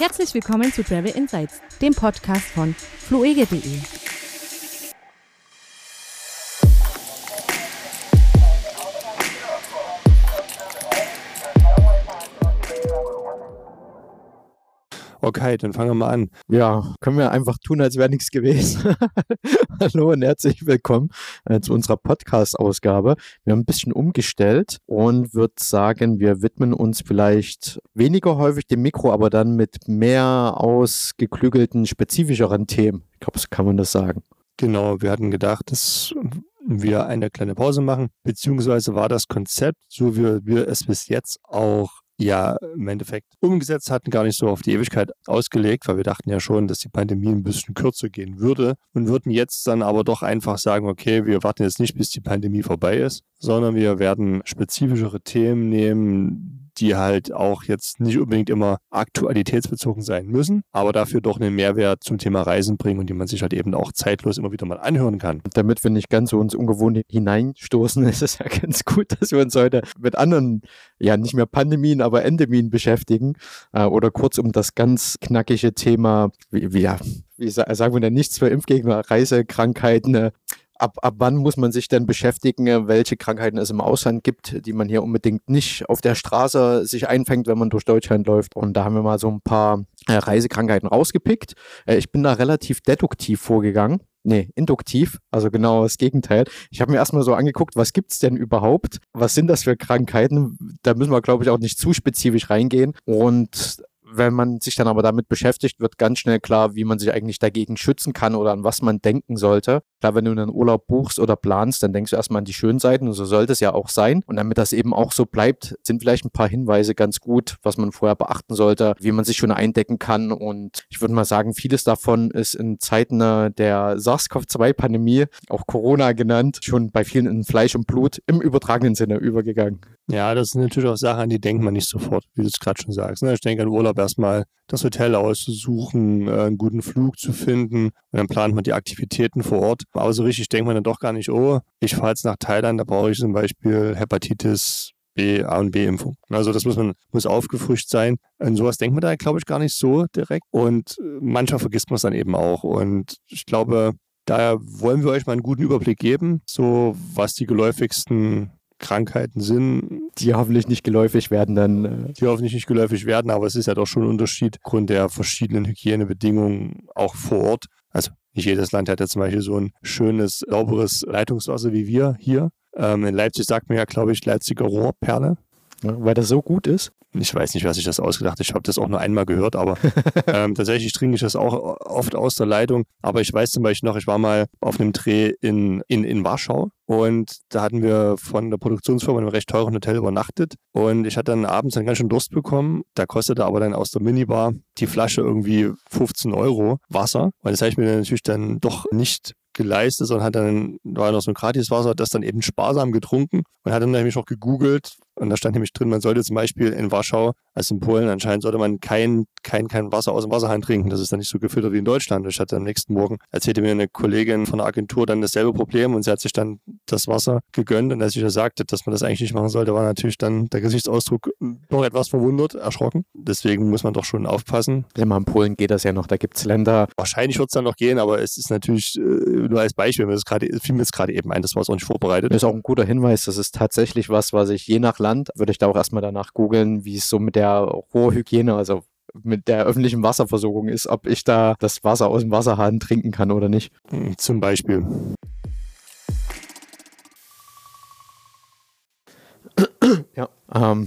Herzlich willkommen zu Travel Insights, dem Podcast von fluege.de. Okay, dann fangen wir mal an. Ja, können wir einfach tun, als wäre nichts gewesen. Hallo und herzlich willkommen äh, zu unserer Podcast-Ausgabe. Wir haben ein bisschen umgestellt und würde sagen, wir widmen uns vielleicht weniger häufig dem Mikro, aber dann mit mehr ausgeklügelten, spezifischeren Themen. Ich glaube, so kann man das sagen. Genau, wir hatten gedacht, dass wir eine kleine Pause machen, beziehungsweise war das Konzept, so wie wir es bis jetzt auch ja im Endeffekt umgesetzt hatten, gar nicht so auf die Ewigkeit ausgelegt, weil wir dachten ja schon, dass die Pandemie ein bisschen kürzer gehen würde und würden jetzt dann aber doch einfach sagen, okay, wir warten jetzt nicht, bis die Pandemie vorbei ist, sondern wir werden spezifischere Themen nehmen, die halt auch jetzt nicht unbedingt immer aktualitätsbezogen sein müssen, aber dafür doch einen Mehrwert zum Thema Reisen bringen und die man sich halt eben auch zeitlos immer wieder mal anhören kann. Damit wir nicht ganz so uns ungewohnt hineinstoßen, ist es ja ganz gut, dass wir uns heute mit anderen, ja nicht mehr Pandemien, aber Endemien beschäftigen äh, oder kurz um das ganz knackige Thema, wie, wie, wie sagen wir denn, nichts für Impfgegner, Reisekrankheiten, äh, ab, ab wann muss man sich denn beschäftigen, welche Krankheiten es im Ausland gibt, die man hier unbedingt nicht auf der Straße sich einfängt, wenn man durch Deutschland läuft. Und da haben wir mal so ein paar äh, Reisekrankheiten rausgepickt. Äh, ich bin da relativ deduktiv vorgegangen. Nee, induktiv, also genau das Gegenteil. Ich habe mir erstmal so angeguckt, was gibt's denn überhaupt? Was sind das für Krankheiten? Da müssen wir, glaube ich, auch nicht zu spezifisch reingehen. Und wenn man sich dann aber damit beschäftigt, wird ganz schnell klar, wie man sich eigentlich dagegen schützen kann oder an was man denken sollte. Klar, wenn du einen Urlaub buchst oder planst, dann denkst du erstmal an die schönen Seiten und so sollte es ja auch sein. Und damit das eben auch so bleibt, sind vielleicht ein paar Hinweise ganz gut, was man vorher beachten sollte, wie man sich schon eindecken kann. Und ich würde mal sagen, vieles davon ist in Zeiten der SARS-CoV-2-Pandemie, auch Corona genannt, schon bei vielen in Fleisch und Blut im übertragenen Sinne übergegangen. Ja, das sind natürlich auch Sachen, an die denkt man nicht sofort, wie du es gerade schon sagst. Ne? Ich denke an Urlaub erstmal das Hotel auszusuchen, äh, einen guten Flug zu finden und dann plant man die Aktivitäten vor Ort. Aber so richtig denkt man dann doch gar nicht, oh, ich fahre jetzt nach Thailand, da brauche ich zum Beispiel Hepatitis B, A und B-Impfung. Also das muss man muss aufgefrischt sein. An sowas denkt man da, glaube ich, gar nicht so direkt. Und äh, manchmal vergisst man es dann eben auch. Und ich glaube, daher wollen wir euch mal einen guten Überblick geben, so was die geläufigsten Krankheiten sind. Die hoffentlich nicht geläufig werden dann. Äh die hoffentlich nicht geläufig werden, aber es ist ja doch schon ein Unterschied aufgrund der verschiedenen Hygienebedingungen auch vor Ort. Also nicht jedes Land hat ja zum Beispiel so ein schönes, sauberes Leitungswasser wie wir hier. Ähm, in Leipzig sagt man ja, glaube ich, Leipziger Rohrperle. Ja, weil das so gut ist? Ich weiß nicht, wer sich das ausgedacht hat. Ich habe das auch nur einmal gehört, aber ähm, tatsächlich trinke ich das auch oft aus der Leitung. Aber ich weiß zum Beispiel noch, ich war mal auf einem Dreh in, in, in Warschau und da hatten wir von der Produktionsfirma in einem recht teuren Hotel übernachtet. Und ich hatte dann abends dann ganz schön Durst bekommen. Da kostete aber dann aus der Minibar die Flasche irgendwie 15 Euro Wasser. Und das habe ich mir natürlich dann doch nicht geleistet, sondern hat dann, war noch so ein Gratiswasser, das dann eben sparsam getrunken und hat dann nämlich noch gegoogelt und da stand nämlich drin, man sollte zum Beispiel in Warschau, als in Polen anscheinend, sollte man kein, kein, kein Wasser aus dem Wasserhahn trinken. Das ist dann nicht so gefiltert wie in Deutschland. Ich hatte am nächsten Morgen, erzählte mir eine Kollegin von der Agentur dann dasselbe Problem und sie hat sich dann das Wasser gegönnt und als ich ihr sagte, dass man das eigentlich nicht machen sollte, war natürlich dann der Gesichtsausdruck noch etwas verwundert, erschrocken. Deswegen muss man doch schon aufpassen. Ja, mal in Polen geht das ja noch, da gibt es Länder. Wahrscheinlich wird es dann noch gehen, aber es ist natürlich äh, nur als Beispiel, mir grade, fiel mir jetzt gerade eben ein, das war es auch nicht vorbereitet. Das ist auch ein guter Hinweis, das ist tatsächlich was, was ich je nach Land, würde ich da auch erst erstmal danach googeln, wie es so mit der Rohrhygiene, also mit der öffentlichen Wasserversorgung ist, ob ich da das Wasser aus dem Wasserhahn trinken kann oder nicht. Hm, zum Beispiel. Ja, ähm,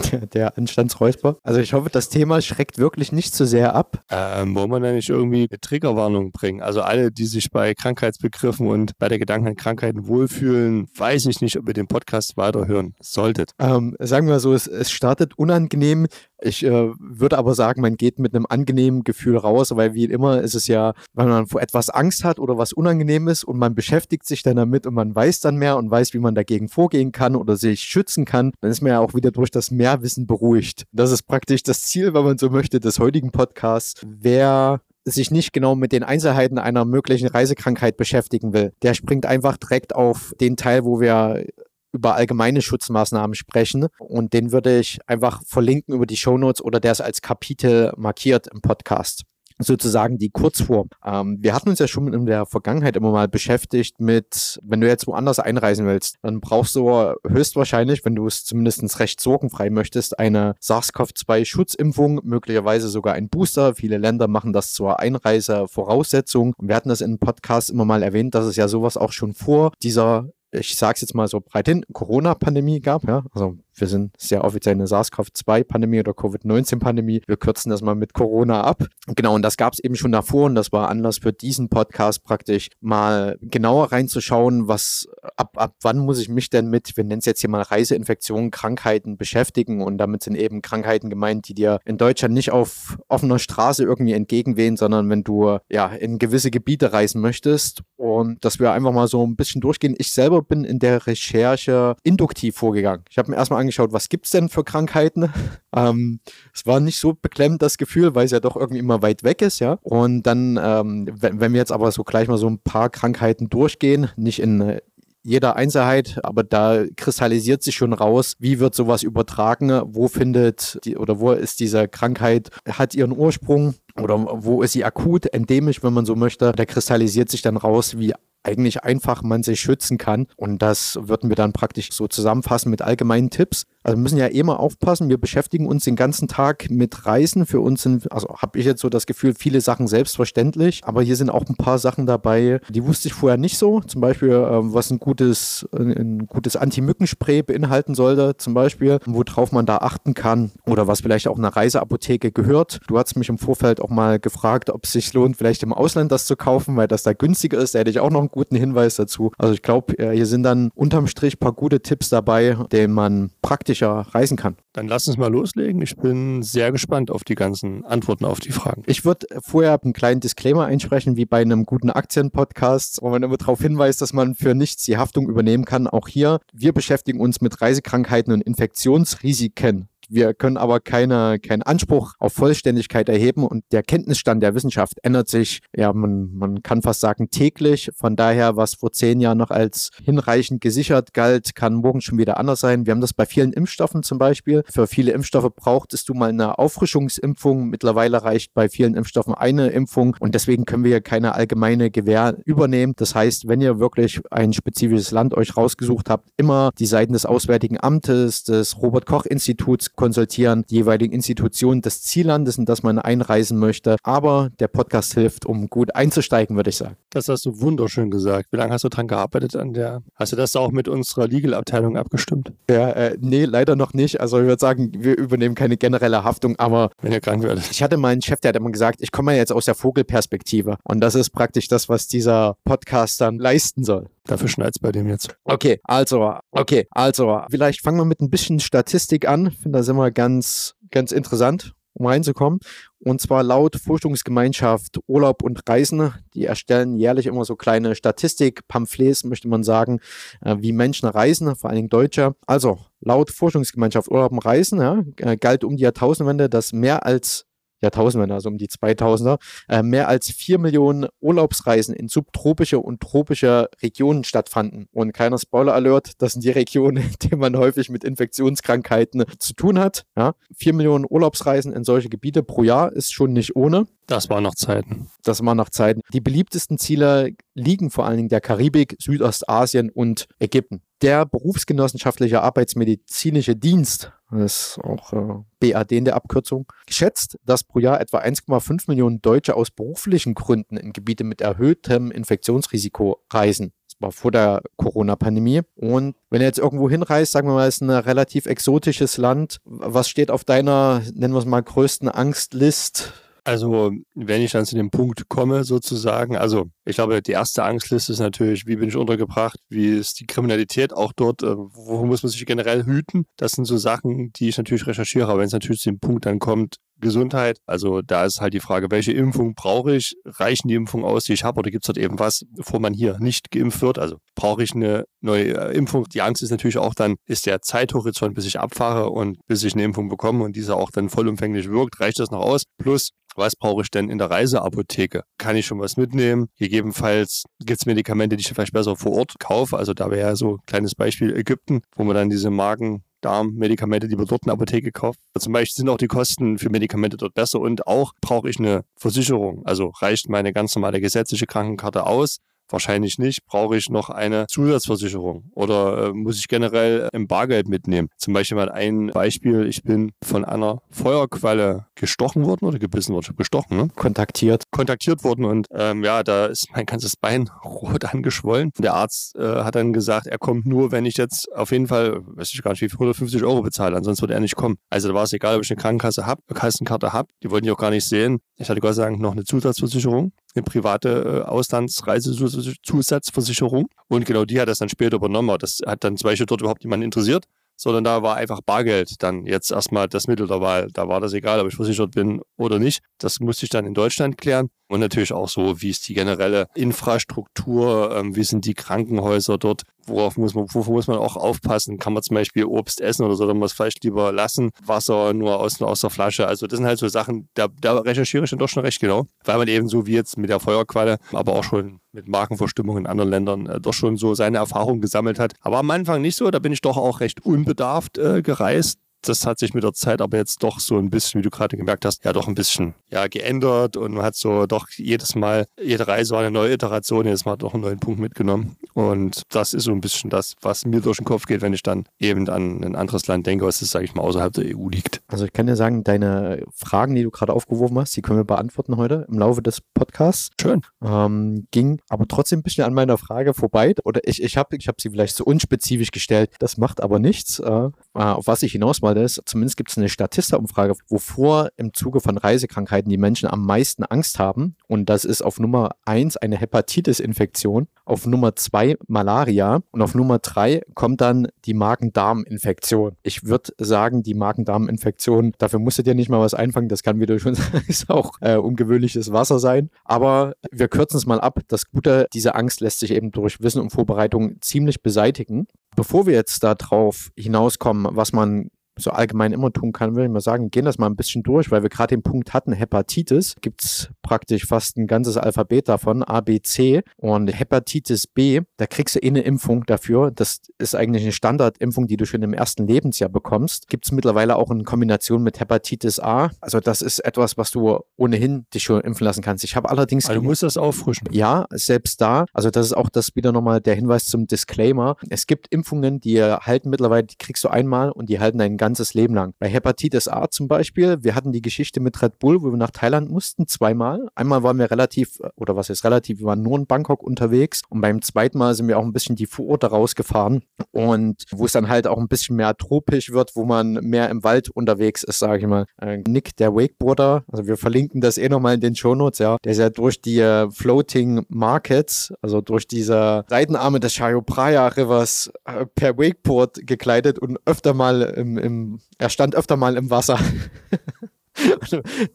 der, Anstandsräusper. Also ich hoffe, das Thema schreckt wirklich nicht zu sehr ab. Ähm, wollen wir da nicht irgendwie eine Triggerwarnung bringen? Also alle, die sich bei Krankheitsbegriffen und bei der Gedanken an Krankheiten wohlfühlen, weiß ich nicht, ob ihr den Podcast weiterhören solltet. Ähm, sagen wir so, es, es startet unangenehm. Ich äh, würde aber sagen, man geht mit einem angenehmen Gefühl raus, weil wie immer ist es ja, wenn man vor etwas Angst hat oder was unangenehm ist und man beschäftigt sich dann damit und man weiß dann mehr und weiß, wie man dagegen vorgehen kann oder sich schützen kann, dann ist man ja auch wieder durch das Mehrwissen beruhigt. Das ist praktisch das Ziel, wenn man so möchte, des heutigen Podcasts. Wer sich nicht genau mit den Einzelheiten einer möglichen Reisekrankheit beschäftigen will, der springt einfach direkt auf den Teil, wo wir über allgemeine Schutzmaßnahmen sprechen. Und den würde ich einfach verlinken über die Shownotes oder der ist als Kapitel markiert im Podcast sozusagen die Kurzform. Ähm, wir hatten uns ja schon in der Vergangenheit immer mal beschäftigt mit, wenn du jetzt woanders einreisen willst, dann brauchst du höchstwahrscheinlich, wenn du es zumindest recht sorgenfrei möchtest, eine SARS-CoV-2-Schutzimpfung, möglicherweise sogar ein Booster. Viele Länder machen das zur Einreisevoraussetzung. Und wir hatten das in einem Podcast immer mal erwähnt, dass es ja sowas auch schon vor dieser ich sage es jetzt mal so breit hin, Corona-Pandemie gab. Ja? Also wir sind sehr offiziell eine SARS-CoV-2-Pandemie oder Covid-19-Pandemie. Wir kürzen das mal mit Corona ab. Genau, und das gab es eben schon davor und das war Anlass für diesen Podcast praktisch mal genauer reinzuschauen, was ab, ab wann muss ich mich denn mit, wir nennen es jetzt hier mal Reiseinfektionen, Krankheiten beschäftigen und damit sind eben Krankheiten gemeint, die dir in Deutschland nicht auf offener Straße irgendwie entgegenwehen, sondern wenn du ja in gewisse Gebiete reisen möchtest und dass wir einfach mal so ein bisschen durchgehen. Ich selber bin in der Recherche induktiv vorgegangen. Ich habe mir erstmal angeschaut, was gibt es denn für Krankheiten? Ähm, es war nicht so beklemmt das Gefühl, weil es ja doch irgendwie immer weit weg ist, ja. Und dann, ähm, wenn, wenn wir jetzt aber so gleich mal so ein paar Krankheiten durchgehen, nicht in jeder Einzelheit, aber da kristallisiert sich schon raus, wie wird sowas übertragen, wo findet die oder wo ist diese Krankheit, hat ihren Ursprung oder wo ist sie akut, endemisch, wenn man so möchte. Da kristallisiert sich dann raus, wie eigentlich einfach man sich schützen kann. Und das würden wir dann praktisch so zusammenfassen mit allgemeinen Tipps. Also wir müssen ja immer aufpassen, wir beschäftigen uns den ganzen Tag mit Reisen. Für uns sind, also habe ich jetzt so das Gefühl, viele Sachen selbstverständlich, aber hier sind auch ein paar Sachen dabei, die wusste ich vorher nicht so. Zum Beispiel, äh, was ein gutes, ein gutes Anti-Mückenspray beinhalten sollte, zum Beispiel, worauf man da achten kann oder was vielleicht auch einer Reiseapotheke gehört. Du hast mich im Vorfeld auch mal gefragt, ob es sich lohnt, vielleicht im Ausland das zu kaufen, weil das da günstiger ist. Da hätte ich auch noch einen guten Hinweis dazu. Also ich glaube, äh, hier sind dann unterm Strich ein paar gute Tipps dabei, denen man praktisch praktischer reisen kann. Dann lass uns mal loslegen. Ich bin sehr gespannt auf die ganzen Antworten auf die Fragen. Ich würde vorher einen kleinen Disclaimer einsprechen, wie bei einem guten Aktienpodcast, wo man immer darauf hinweist, dass man für nichts die Haftung übernehmen kann. Auch hier, wir beschäftigen uns mit Reisekrankheiten und Infektionsrisiken. Wir können aber keine, keinen Anspruch auf Vollständigkeit erheben und der Kenntnisstand der Wissenschaft ändert sich, ja, man, man kann fast sagen täglich. Von daher, was vor zehn Jahren noch als hinreichend gesichert galt, kann morgen schon wieder anders sein. Wir haben das bei vielen Impfstoffen zum Beispiel. Für viele Impfstoffe brauchtest du mal eine Auffrischungsimpfung. Mittlerweile reicht bei vielen Impfstoffen eine Impfung und deswegen können wir hier keine allgemeine Gewähr übernehmen. Das heißt, wenn ihr wirklich ein spezifisches Land euch rausgesucht habt, immer die Seiten des Auswärtigen Amtes, des Robert Koch Instituts konsultieren, die jeweiligen Institutionen des Ziellandes, in das man einreisen möchte. Aber der Podcast hilft, um gut einzusteigen, würde ich sagen. Das hast du wunderschön gesagt. Wie lange hast du dran gearbeitet an der? Hast du das auch mit unserer Legal-Abteilung abgestimmt? Ja, äh, nee, leider noch nicht. Also ich würde sagen, wir übernehmen keine generelle Haftung, aber wenn ihr krank werdet. Ich hatte meinen Chef, der hat immer gesagt, ich komme ja jetzt aus der Vogelperspektive. Und das ist praktisch das, was dieser Podcast dann leisten soll. Dafür schneit es bei dem jetzt. Okay, also, okay, also, vielleicht fangen wir mit ein bisschen Statistik an. Ich finde das immer ganz, ganz interessant, um reinzukommen. Und zwar laut Forschungsgemeinschaft Urlaub und Reisen, die erstellen jährlich immer so kleine Statistik-Pamphlets, möchte man sagen, äh, wie Menschen reisen, vor allen Dingen Deutsche. Also, laut Forschungsgemeinschaft Urlaub und Reisen ja, äh, galt um die Jahrtausendwende, dass mehr als Jahrtausenden, also um die 2000er, äh, mehr als vier Millionen Urlaubsreisen in subtropische und tropische Regionen stattfanden. Und keiner Spoiler-Alert, das sind die Regionen, in denen man häufig mit Infektionskrankheiten zu tun hat. Ja, vier Millionen Urlaubsreisen in solche Gebiete pro Jahr ist schon nicht ohne. Das war noch Zeiten. Das war noch Zeiten. Die beliebtesten Ziele liegen vor allen Dingen der Karibik, Südostasien und Ägypten. Der berufsgenossenschaftliche Arbeitsmedizinische Dienst, das ist auch äh, BAD in der Abkürzung, schätzt, dass pro Jahr etwa 1,5 Millionen Deutsche aus beruflichen Gründen in Gebiete mit erhöhtem Infektionsrisiko reisen. Das war vor der Corona-Pandemie. Und wenn ihr jetzt irgendwo hinreist, sagen wir mal, es ist ein relativ exotisches Land, was steht auf deiner, nennen wir es mal, größten Angstlist? Also, wenn ich dann zu dem Punkt komme, sozusagen, also ich glaube, die erste Angstliste ist natürlich, wie bin ich untergebracht, wie ist die Kriminalität auch dort, äh, wo muss man sich generell hüten. Das sind so Sachen, die ich natürlich recherchiere, aber wenn es natürlich zu dem Punkt dann kommt, Gesundheit. Also da ist halt die Frage, welche Impfung brauche ich? Reichen die Impfungen aus, die ich habe, oder gibt es dort eben was, bevor man hier nicht geimpft wird? Also brauche ich eine neue äh, Impfung? Die Angst ist natürlich auch dann, ist der Zeithorizont, bis ich abfahre und bis ich eine Impfung bekomme und diese auch dann vollumfänglich wirkt, reicht das noch aus? Plus, was brauche ich denn in der Reiseapotheke? Kann ich schon was mitnehmen? Gegebenenfalls gibt es Medikamente, die ich vielleicht besser vor Ort kaufe. Also da wäre ja so ein kleines Beispiel Ägypten, wo man dann diese Magen Darmmedikamente, die man dort in der Apotheke kauft. Zum Beispiel sind auch die Kosten für Medikamente dort besser und auch brauche ich eine Versicherung. Also reicht meine ganz normale gesetzliche Krankenkarte aus Wahrscheinlich nicht. Brauche ich noch eine Zusatzversicherung oder äh, muss ich generell im Bargeld mitnehmen? Zum Beispiel mal ein Beispiel. Ich bin von einer Feuerqualle gestochen worden oder gebissen worden. Ich habe gestochen, ne? Kontaktiert. Kontaktiert worden und ähm, ja, da ist mein ganzes Bein rot angeschwollen. Der Arzt äh, hat dann gesagt, er kommt nur, wenn ich jetzt auf jeden Fall, weiß ich gar nicht, wie viel, 150 Euro bezahle. Ansonsten würde er nicht kommen. Also da war es egal, ob ich eine Krankenkasse habe, Kassenkarte habe. Die wollten die auch gar nicht sehen. Ich hatte Gott sei Dank noch eine Zusatzversicherung eine private äh, Auslandsreisezusatzversicherung. Und genau die hat das dann später übernommen. Das hat dann zum Beispiel dort überhaupt niemanden interessiert, sondern da war einfach Bargeld dann jetzt erstmal das Mittel der Wahl. Da war das egal, ob ich versichert bin oder nicht. Das musste ich dann in Deutschland klären. Und natürlich auch so, wie ist die generelle Infrastruktur, ähm, wie sind die Krankenhäuser dort, worauf muss man, wovor muss man auch aufpassen? Kann man zum Beispiel Obst essen oder soll man es vielleicht lieber lassen? Wasser nur aus, aus der Flasche. Also das sind halt so Sachen, da, da recherchiere ich dann doch schon recht genau, weil man eben so wie jetzt mit der Feuerqualle, aber auch schon mit Markenverstimmung in anderen Ländern äh, doch schon so seine Erfahrungen gesammelt hat. Aber am Anfang nicht so, da bin ich doch auch recht unbedarft äh, gereist das hat sich mit der Zeit aber jetzt doch so ein bisschen, wie du gerade gemerkt hast, ja doch ein bisschen ja, geändert und man hat so doch jedes Mal, jede Reise war eine neue Iteration, jedes Mal doch einen neuen Punkt mitgenommen. Und das ist so ein bisschen das, was mir durch den Kopf geht, wenn ich dann eben an ein anderes Land denke, was, sage ich mal, außerhalb der EU liegt. Also ich kann dir sagen, deine Fragen, die du gerade aufgeworfen hast, die können wir beantworten heute im Laufe des Podcasts. Schön. Ähm, ging aber trotzdem ein bisschen an meiner Frage vorbei. Oder ich, ich habe ich hab sie vielleicht so unspezifisch gestellt. Das macht aber nichts. Äh, auf was ich hinaus Fall ist, zumindest gibt es eine Statista-Umfrage, wovor im Zuge von Reisekrankheiten die Menschen am meisten Angst haben. Und das ist auf Nummer eins eine Hepatitis-Infektion, auf Nummer zwei Malaria und auf Nummer drei kommt dann die Magen-Darm-Infektion. Ich würde sagen, die Magen-Darm-Infektion, dafür musst du dir nicht mal was einfangen, das kann, wie schon sagst, auch äh, ungewöhnliches Wasser sein. Aber wir kürzen es mal ab. Das Gute, diese Angst lässt sich eben durch Wissen und Vorbereitung ziemlich beseitigen. Bevor wir jetzt darauf hinauskommen, was man so allgemein immer tun kann, würde ich mal sagen, gehen das mal ein bisschen durch, weil wir gerade den Punkt hatten, Hepatitis, gibt es praktisch fast ein ganzes Alphabet davon, A, B, C. Und Hepatitis B, da kriegst du eh eine Impfung dafür, das ist eigentlich eine Standardimpfung, die du schon im ersten Lebensjahr bekommst, gibt es mittlerweile auch in Kombination mit Hepatitis A, also das ist etwas, was du ohnehin dich schon impfen lassen kannst. Ich habe allerdings... Also du musst das auffrischen. Ja, selbst da, also das ist auch das wieder nochmal der Hinweis zum Disclaimer, es gibt Impfungen, die halten mittlerweile, die kriegst du einmal und die halten deinen ganzes Leben lang. Bei Hepatitis A zum Beispiel, wir hatten die Geschichte mit Red Bull, wo wir nach Thailand mussten, zweimal. Einmal waren wir relativ, oder was ist relativ, wir waren nur in Bangkok unterwegs und beim zweiten Mal sind wir auch ein bisschen die Vororte rausgefahren und wo es dann halt auch ein bisschen mehr tropisch wird, wo man mehr im Wald unterwegs ist, sage ich mal. Äh, Nick, der Wakeboarder, also wir verlinken das eh nochmal in den Shownotes, ja, der ist ja durch die äh, Floating Markets, also durch diese Seitenarme des Chayo Praya Rivers äh, per Wakeboard gekleidet und öfter mal im, im im, er stand öfter mal im Wasser.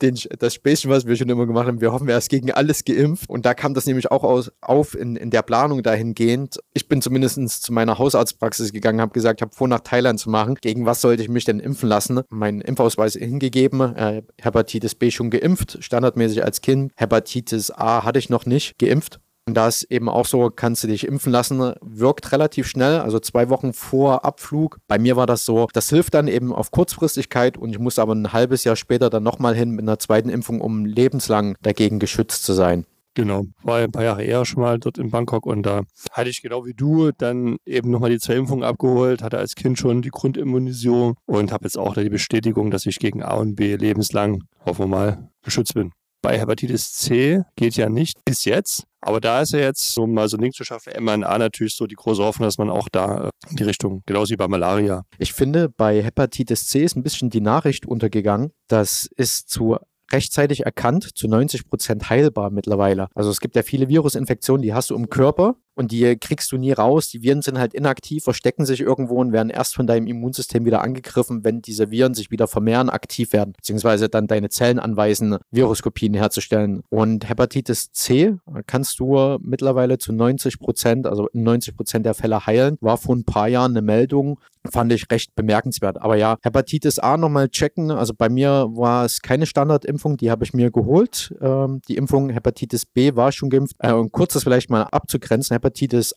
Den, das Späßchen, was wir schon immer gemacht haben, wir hoffen, er ist gegen alles geimpft. Und da kam das nämlich auch aus, auf in, in der Planung dahingehend. Ich bin zumindest zu meiner Hausarztpraxis gegangen, habe gesagt, habe vor, nach Thailand zu machen. Gegen was sollte ich mich denn impfen lassen? Meinen Impfausweis hingegeben, äh, Hepatitis B schon geimpft, standardmäßig als Kind. Hepatitis A hatte ich noch nicht geimpft. Und da ist eben auch so, kannst du dich impfen lassen, wirkt relativ schnell, also zwei Wochen vor Abflug. Bei mir war das so, das hilft dann eben auf Kurzfristigkeit und ich muss aber ein halbes Jahr später dann nochmal hin mit einer zweiten Impfung, um lebenslang dagegen geschützt zu sein. Genau, war ein paar Jahre eher schon mal dort in Bangkok und da hatte ich genau wie du dann eben nochmal die zwei Impfungen abgeholt, hatte als Kind schon die Grundimmunisierung und habe jetzt auch die Bestätigung, dass ich gegen A und B lebenslang, hoffen wir mal, geschützt bin. Bei Hepatitis C geht ja nicht bis jetzt. Aber da ist ja jetzt, um mal so einen Link zu schaffen, mRNA natürlich so die große Hoffnung, dass man auch da äh, in die Richtung, genauso wie bei Malaria. Ich finde, bei Hepatitis C ist ein bisschen die Nachricht untergegangen. Das ist zu rechtzeitig erkannt, zu 90 Prozent heilbar mittlerweile. Also es gibt ja viele Virusinfektionen, die hast du im Körper und die kriegst du nie raus. Die Viren sind halt inaktiv, verstecken sich irgendwo und werden erst von deinem Immunsystem wieder angegriffen, wenn diese Viren sich wieder vermehren, aktiv werden, beziehungsweise dann deine Zellen anweisen, Viruskopien herzustellen. Und Hepatitis C kannst du mittlerweile zu 90 Prozent, also in 90 Prozent der Fälle heilen. War vor ein paar Jahren eine Meldung, fand ich recht bemerkenswert. Aber ja, Hepatitis A nochmal checken. Also bei mir war es keine Standardimpfung, die habe ich mir geholt. Ähm, die Impfung Hepatitis B war schon geimpft. Äh, und kurz das vielleicht mal abzugrenzen, Hepatitis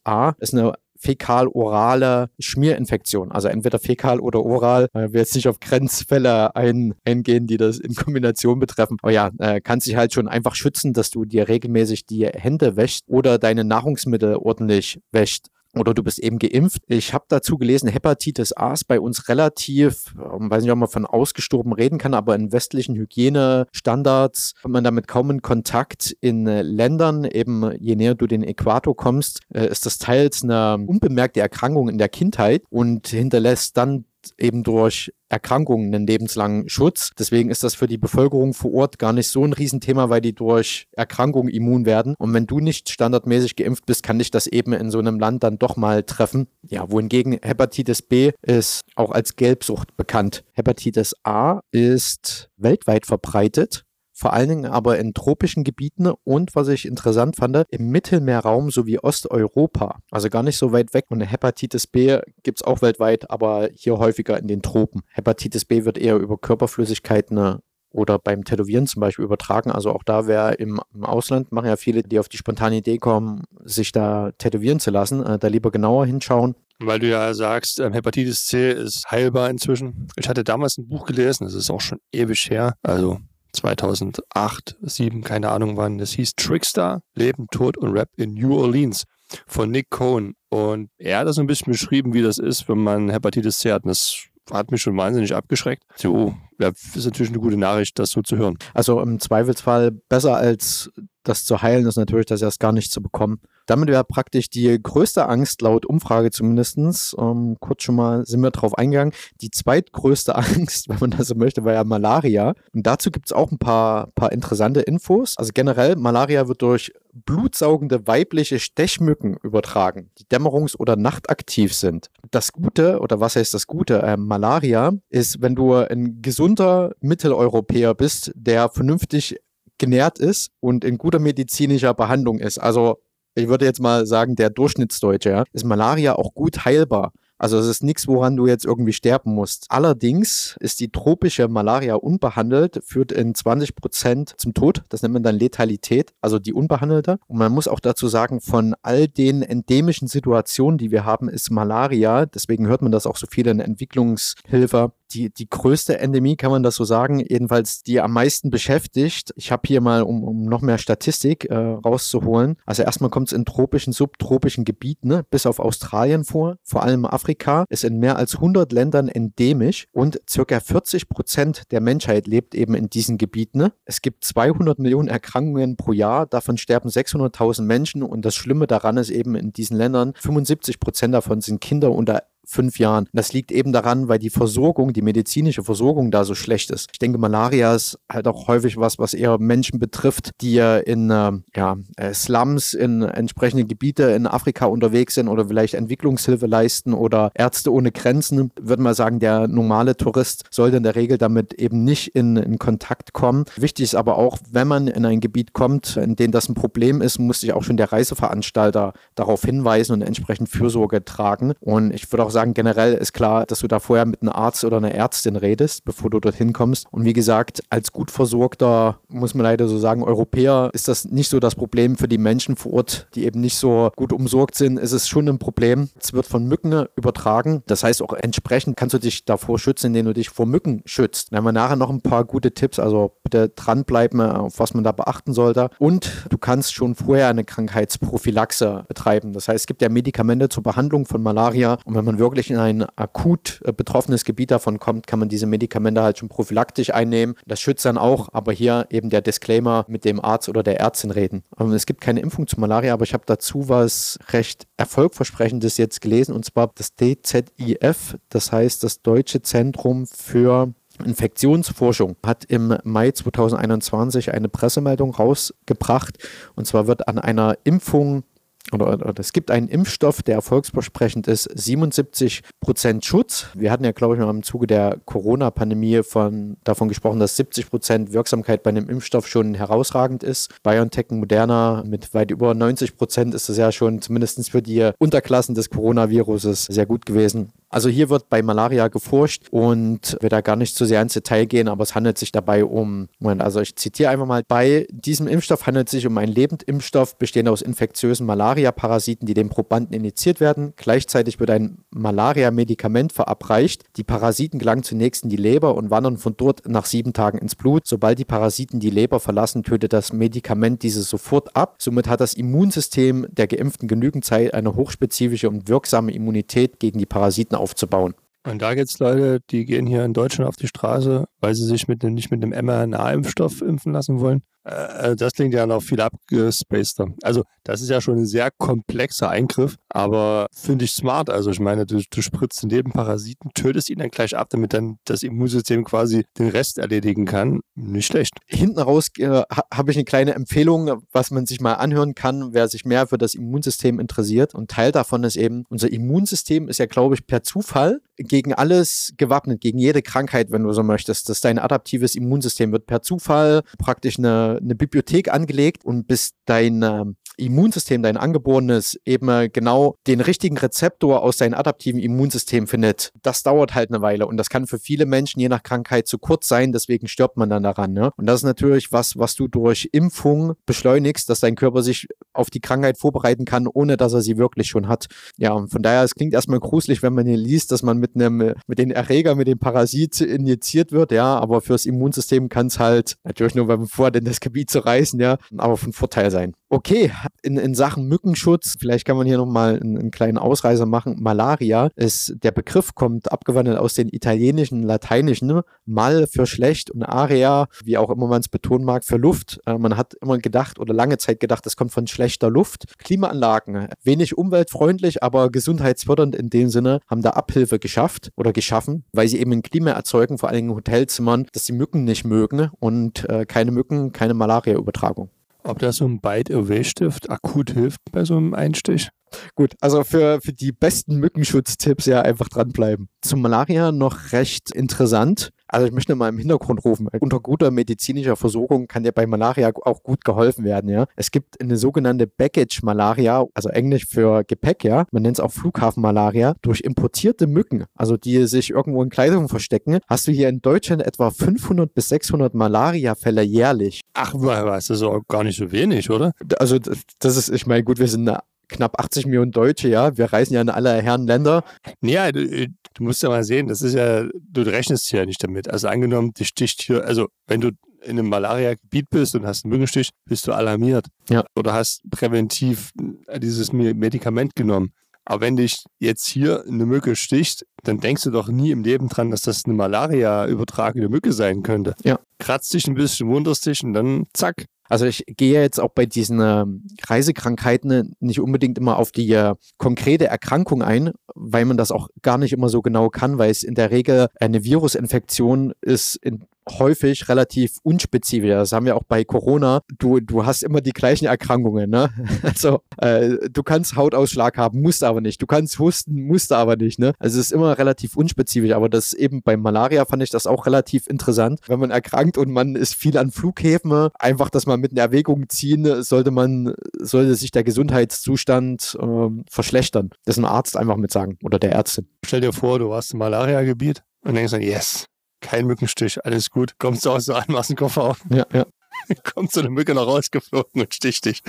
A ist eine fäkal-orale Schmierinfektion. Also entweder fäkal oder oral. Ich will jetzt nicht auf Grenzfälle ein, eingehen, die das in Kombination betreffen. Aber ja, äh, kannst dich halt schon einfach schützen, dass du dir regelmäßig die Hände wäschst oder deine Nahrungsmittel ordentlich wäschst oder du bist eben geimpft. Ich habe dazu gelesen, Hepatitis A ist bei uns relativ, ähm, weiß nicht, ob man von ausgestorben reden kann, aber in westlichen Hygienestandards hat man damit kaum in Kontakt. In äh, Ländern, eben je näher du den Äquator kommst, äh, ist das teils eine unbemerkte Erkrankung in der Kindheit und hinterlässt dann eben durch Erkrankungen einen lebenslangen Schutz. Deswegen ist das für die Bevölkerung vor Ort gar nicht so ein Riesenthema, weil die durch Erkrankungen immun werden. Und wenn du nicht standardmäßig geimpft bist, kann dich das eben in so einem Land dann doch mal treffen. Ja, wohingegen Hepatitis B ist auch als Gelbsucht bekannt. Hepatitis A ist weltweit verbreitet vor allen Dingen aber in tropischen Gebieten und was ich interessant fand, im Mittelmeerraum sowie Osteuropa. Also gar nicht so weit weg. Und Hepatitis B gibt es auch weltweit, aber hier häufiger in den Tropen. Hepatitis B wird eher über Körperflüssigkeiten äh, oder beim Tätowieren zum Beispiel übertragen. Also auch da wäre im, im, Ausland, machen ja viele, die auf die spontane Idee kommen, sich da tätowieren zu lassen, äh, da lieber genauer hinschauen. Weil du ja sagst, ähm, Hepatitis C ist heilbar inzwischen. Ich hatte damals ein Buch gelesen, das ist auch schon ewig her, also 2008, 2007, keine Ahnung wann. Das hieß Trickster, Leben, Tod und Rap in New Orleans von Nick Cohn. Und er hat das so ein bisschen beschrieben, wie das ist, wenn man Hepatitis C hat. Und das hat mich schon wahnsinnig abgeschreckt. So, das ist natürlich eine gute Nachricht, das so zu hören. Also im Zweifelsfall besser als das zu heilen, ist natürlich das erst gar nicht zu bekommen. Damit wäre praktisch die größte Angst, laut Umfrage zumindest, ähm, kurz schon mal sind wir drauf eingegangen, die zweitgrößte Angst, wenn man das so möchte, war ja Malaria. Und dazu gibt es auch ein paar, paar interessante Infos. Also generell, Malaria wird durch blutsaugende weibliche Stechmücken übertragen, die dämmerungs- oder nachtaktiv sind. Das Gute, oder was heißt das Gute, äh, Malaria ist, wenn du ein gesunder Mitteleuropäer bist, der vernünftig genährt ist und in guter medizinischer Behandlung ist. Also ich würde jetzt mal sagen, der Durchschnittsdeutsche, ja, ist Malaria auch gut heilbar. Also es ist nichts, woran du jetzt irgendwie sterben musst. Allerdings ist die tropische Malaria unbehandelt, führt in 20 Prozent zum Tod. Das nennt man dann Letalität, also die unbehandelte. Und man muss auch dazu sagen, von all den endemischen Situationen, die wir haben, ist Malaria, deswegen hört man das auch so viel in Entwicklungshilfe, die, die größte Endemie, kann man das so sagen, jedenfalls die am meisten beschäftigt. Ich habe hier mal, um, um noch mehr Statistik äh, rauszuholen. Also erstmal kommt es in tropischen, subtropischen Gebieten, ne, bis auf Australien vor. Vor allem Afrika ist in mehr als 100 Ländern endemisch und circa 40 Prozent der Menschheit lebt eben in diesen Gebieten. Ne. Es gibt 200 Millionen Erkrankungen pro Jahr, davon sterben 600.000 Menschen und das Schlimme daran ist eben in diesen Ländern, 75 Prozent davon sind Kinder unter fünf Jahren. Das liegt eben daran, weil die Versorgung, die medizinische Versorgung da so schlecht ist. Ich denke, Malaria ist halt auch häufig was, was eher Menschen betrifft, die in äh, ja, Slums, in entsprechende Gebiete in Afrika unterwegs sind oder vielleicht Entwicklungshilfe leisten oder Ärzte ohne Grenzen. Würde mal sagen, der normale Tourist sollte in der Regel damit eben nicht in, in Kontakt kommen. Wichtig ist aber auch, wenn man in ein Gebiet kommt, in dem das ein Problem ist, muss sich auch schon der Reiseveranstalter darauf hinweisen und entsprechend Fürsorge tragen. Und ich würde auch sagen, generell ist klar, dass du da vorher mit einem Arzt oder einer Ärztin redest, bevor du dorthin kommst. Und wie gesagt, als gut versorgter, muss man leider so sagen, Europäer ist das nicht so das Problem für die Menschen vor Ort, die eben nicht so gut umsorgt sind, ist es schon ein Problem. Es wird von Mücken übertragen. Das heißt auch entsprechend kannst du dich davor schützen, indem du dich vor Mücken schützt. Dann haben wir nachher noch ein paar gute Tipps, also bitte dranbleiben, auf was man da beachten sollte. Und du kannst schon vorher eine Krankheitsprophylaxe betreiben. Das heißt, es gibt ja Medikamente zur Behandlung von Malaria und wenn man wirklich in ein akut äh, betroffenes Gebiet davon kommt, kann man diese Medikamente halt schon prophylaktisch einnehmen. Das schützt dann auch, aber hier eben der Disclaimer mit dem Arzt oder der Ärztin reden. Ähm, es gibt keine Impfung zu Malaria, aber ich habe dazu was recht erfolgversprechendes jetzt gelesen und zwar das DZIF, das heißt das Deutsche Zentrum für Infektionsforschung hat im Mai 2021 eine Pressemeldung rausgebracht. Und zwar wird an einer Impfung oder, oder es gibt einen Impfstoff, der erfolgsversprechend ist, 77 Prozent Schutz. Wir hatten ja, glaube ich, mal im Zuge der Corona-Pandemie von, davon gesprochen, dass 70 Prozent Wirksamkeit bei einem Impfstoff schon herausragend ist. BioNTech Moderna mit weit über 90 Prozent ist das ja schon zumindest für die Unterklassen des Coronaviruses sehr gut gewesen. Also hier wird bei Malaria geforscht und wird da gar nicht zu sehr ins Detail gehen, aber es handelt sich dabei um, Moment, also ich zitiere einfach mal, bei diesem Impfstoff handelt es sich um einen Lebendimpfstoff bestehend aus infektiösen Malaria-Parasiten, die dem Probanden injiziert werden. Gleichzeitig wird ein Malaria-Medikament verabreicht. Die Parasiten gelangen zunächst in die Leber und wandern von dort nach sieben Tagen ins Blut. Sobald die Parasiten die Leber verlassen, tötet das Medikament diese sofort ab. Somit hat das Immunsystem der Geimpften genügend Zeit, eine hochspezifische und wirksame Immunität gegen die Parasiten aufzubauen. Und da gibt es Leute, die gehen hier in Deutschland auf die Straße, weil sie sich mit dem, nicht mit dem mRNA-Impfstoff impfen lassen wollen. Äh, das klingt ja noch viel abgespaceder. Also, das ist ja schon ein sehr komplexer Eingriff, aber finde ich smart. Also, ich meine, du, du spritzt neben Parasiten, tötest ihn dann gleich ab, damit dann das Immunsystem quasi den Rest erledigen kann. Nicht schlecht. Hinten raus äh, habe ich eine kleine Empfehlung, was man sich mal anhören kann, wer sich mehr für das Immunsystem interessiert. Und Teil davon ist eben, unser Immunsystem ist ja, glaube ich, per Zufall gegen alles gewappnet, gegen jede Krankheit, wenn du so möchtest. Das dein adaptives Immunsystem wird per Zufall praktisch eine, eine Bibliothek angelegt und bis dein ähm, Immunsystem, dein angeborenes, eben äh, genau den richtigen Rezeptor aus deinem adaptiven Immunsystem findet, das dauert halt eine Weile und das kann für viele Menschen je nach Krankheit zu kurz sein, deswegen stirbt man dann daran. Ne? Und das ist natürlich was, was du durch Impfung beschleunigst, dass dein Körper sich auf die Krankheit vorbereiten kann, ohne dass er sie wirklich schon hat. Ja, und von daher, es klingt erstmal gruselig, wenn man hier liest, dass man mit einem, mit den Erreger, mit dem Parasit injiziert wird, ja, aber fürs Immunsystem kann es halt natürlich nur beim Vor, denn das Gebiet zu reißen, ja, aber von Vorteil sein. Okay, in, in Sachen Mückenschutz, vielleicht kann man hier nochmal einen, einen kleinen Ausreißer machen. Malaria ist, der Begriff kommt abgewandelt aus den italienischen, lateinischen, ne? mal für schlecht und area, wie auch immer man es betonen mag, für Luft. Äh, man hat immer gedacht oder lange Zeit gedacht, das kommt von schlechter Luft. Klimaanlagen, wenig umweltfreundlich, aber gesundheitsfördernd in dem Sinne, haben da Abhilfe geschafft oder geschaffen, weil sie eben ein Klima erzeugen, vor allem in Hotelzimmern, dass die Mücken nicht mögen und äh, keine Mücken, keine Malaria-Übertragung. Ob da so ein Bite-Away-Stift akut hilft bei so einem Einstich? Gut, also für, für die besten Mückenschutztipps ja einfach dranbleiben. Zum Malaria noch recht interessant. Also ich möchte mal im Hintergrund rufen, unter guter medizinischer Versorgung kann ja bei Malaria auch gut geholfen werden, ja. Es gibt eine sogenannte Baggage-Malaria, also Englisch für Gepäck, ja. Man nennt es auch Flughafen-Malaria. Durch importierte Mücken, also die sich irgendwo in Kleidung verstecken, hast du hier in Deutschland etwa 500 bis 600 Malaria-Fälle jährlich. Ach, was, das ist auch gar nicht so wenig, oder? Also das ist, ich meine, gut, wir sind eine knapp 80 Millionen Deutsche, ja. Wir reisen ja in alle Herren Länder. Ja, du, du musst ja mal sehen, das ist ja, du rechnest ja nicht damit. Also angenommen, die sticht hier, also wenn du in einem Malaria-Gebiet bist und hast einen Mückenstich, bist du alarmiert. Ja. Oder hast präventiv dieses Medikament genommen. Aber wenn dich jetzt hier eine Mücke sticht, dann denkst du doch nie im Leben dran, dass das eine Malaria übertragende Mücke sein könnte. Ja. Kratzt dich ein bisschen, wunderst dich und dann zack, also ich gehe jetzt auch bei diesen äh, Reisekrankheiten nicht unbedingt immer auf die äh, konkrete Erkrankung ein, weil man das auch gar nicht immer so genau kann, weil es in der Regel eine Virusinfektion ist in häufig relativ unspezifisch. Das haben wir auch bei Corona. Du, du hast immer die gleichen Erkrankungen. Ne? Also äh, du kannst Hautausschlag haben, musst aber nicht. Du kannst husten, musst aber nicht. Ne? Also es ist immer relativ unspezifisch. Aber das eben bei Malaria fand ich das auch relativ interessant. Wenn man erkrankt und man ist viel an Flughäfen, einfach das mal mit einer Erwägung ziehen, sollte man, sollte sich der Gesundheitszustand äh, verschlechtern. Das ein Arzt einfach mit sagen oder der Ärztin. Stell dir vor, du warst im Malaria-Gebiet und denkst dann, yes, kein Mückenstich, alles gut. Kommst du aus so einem Massenkoffer auf? Ja, ja. Kommt so eine Mücke noch rausgeflogen und sticht dich.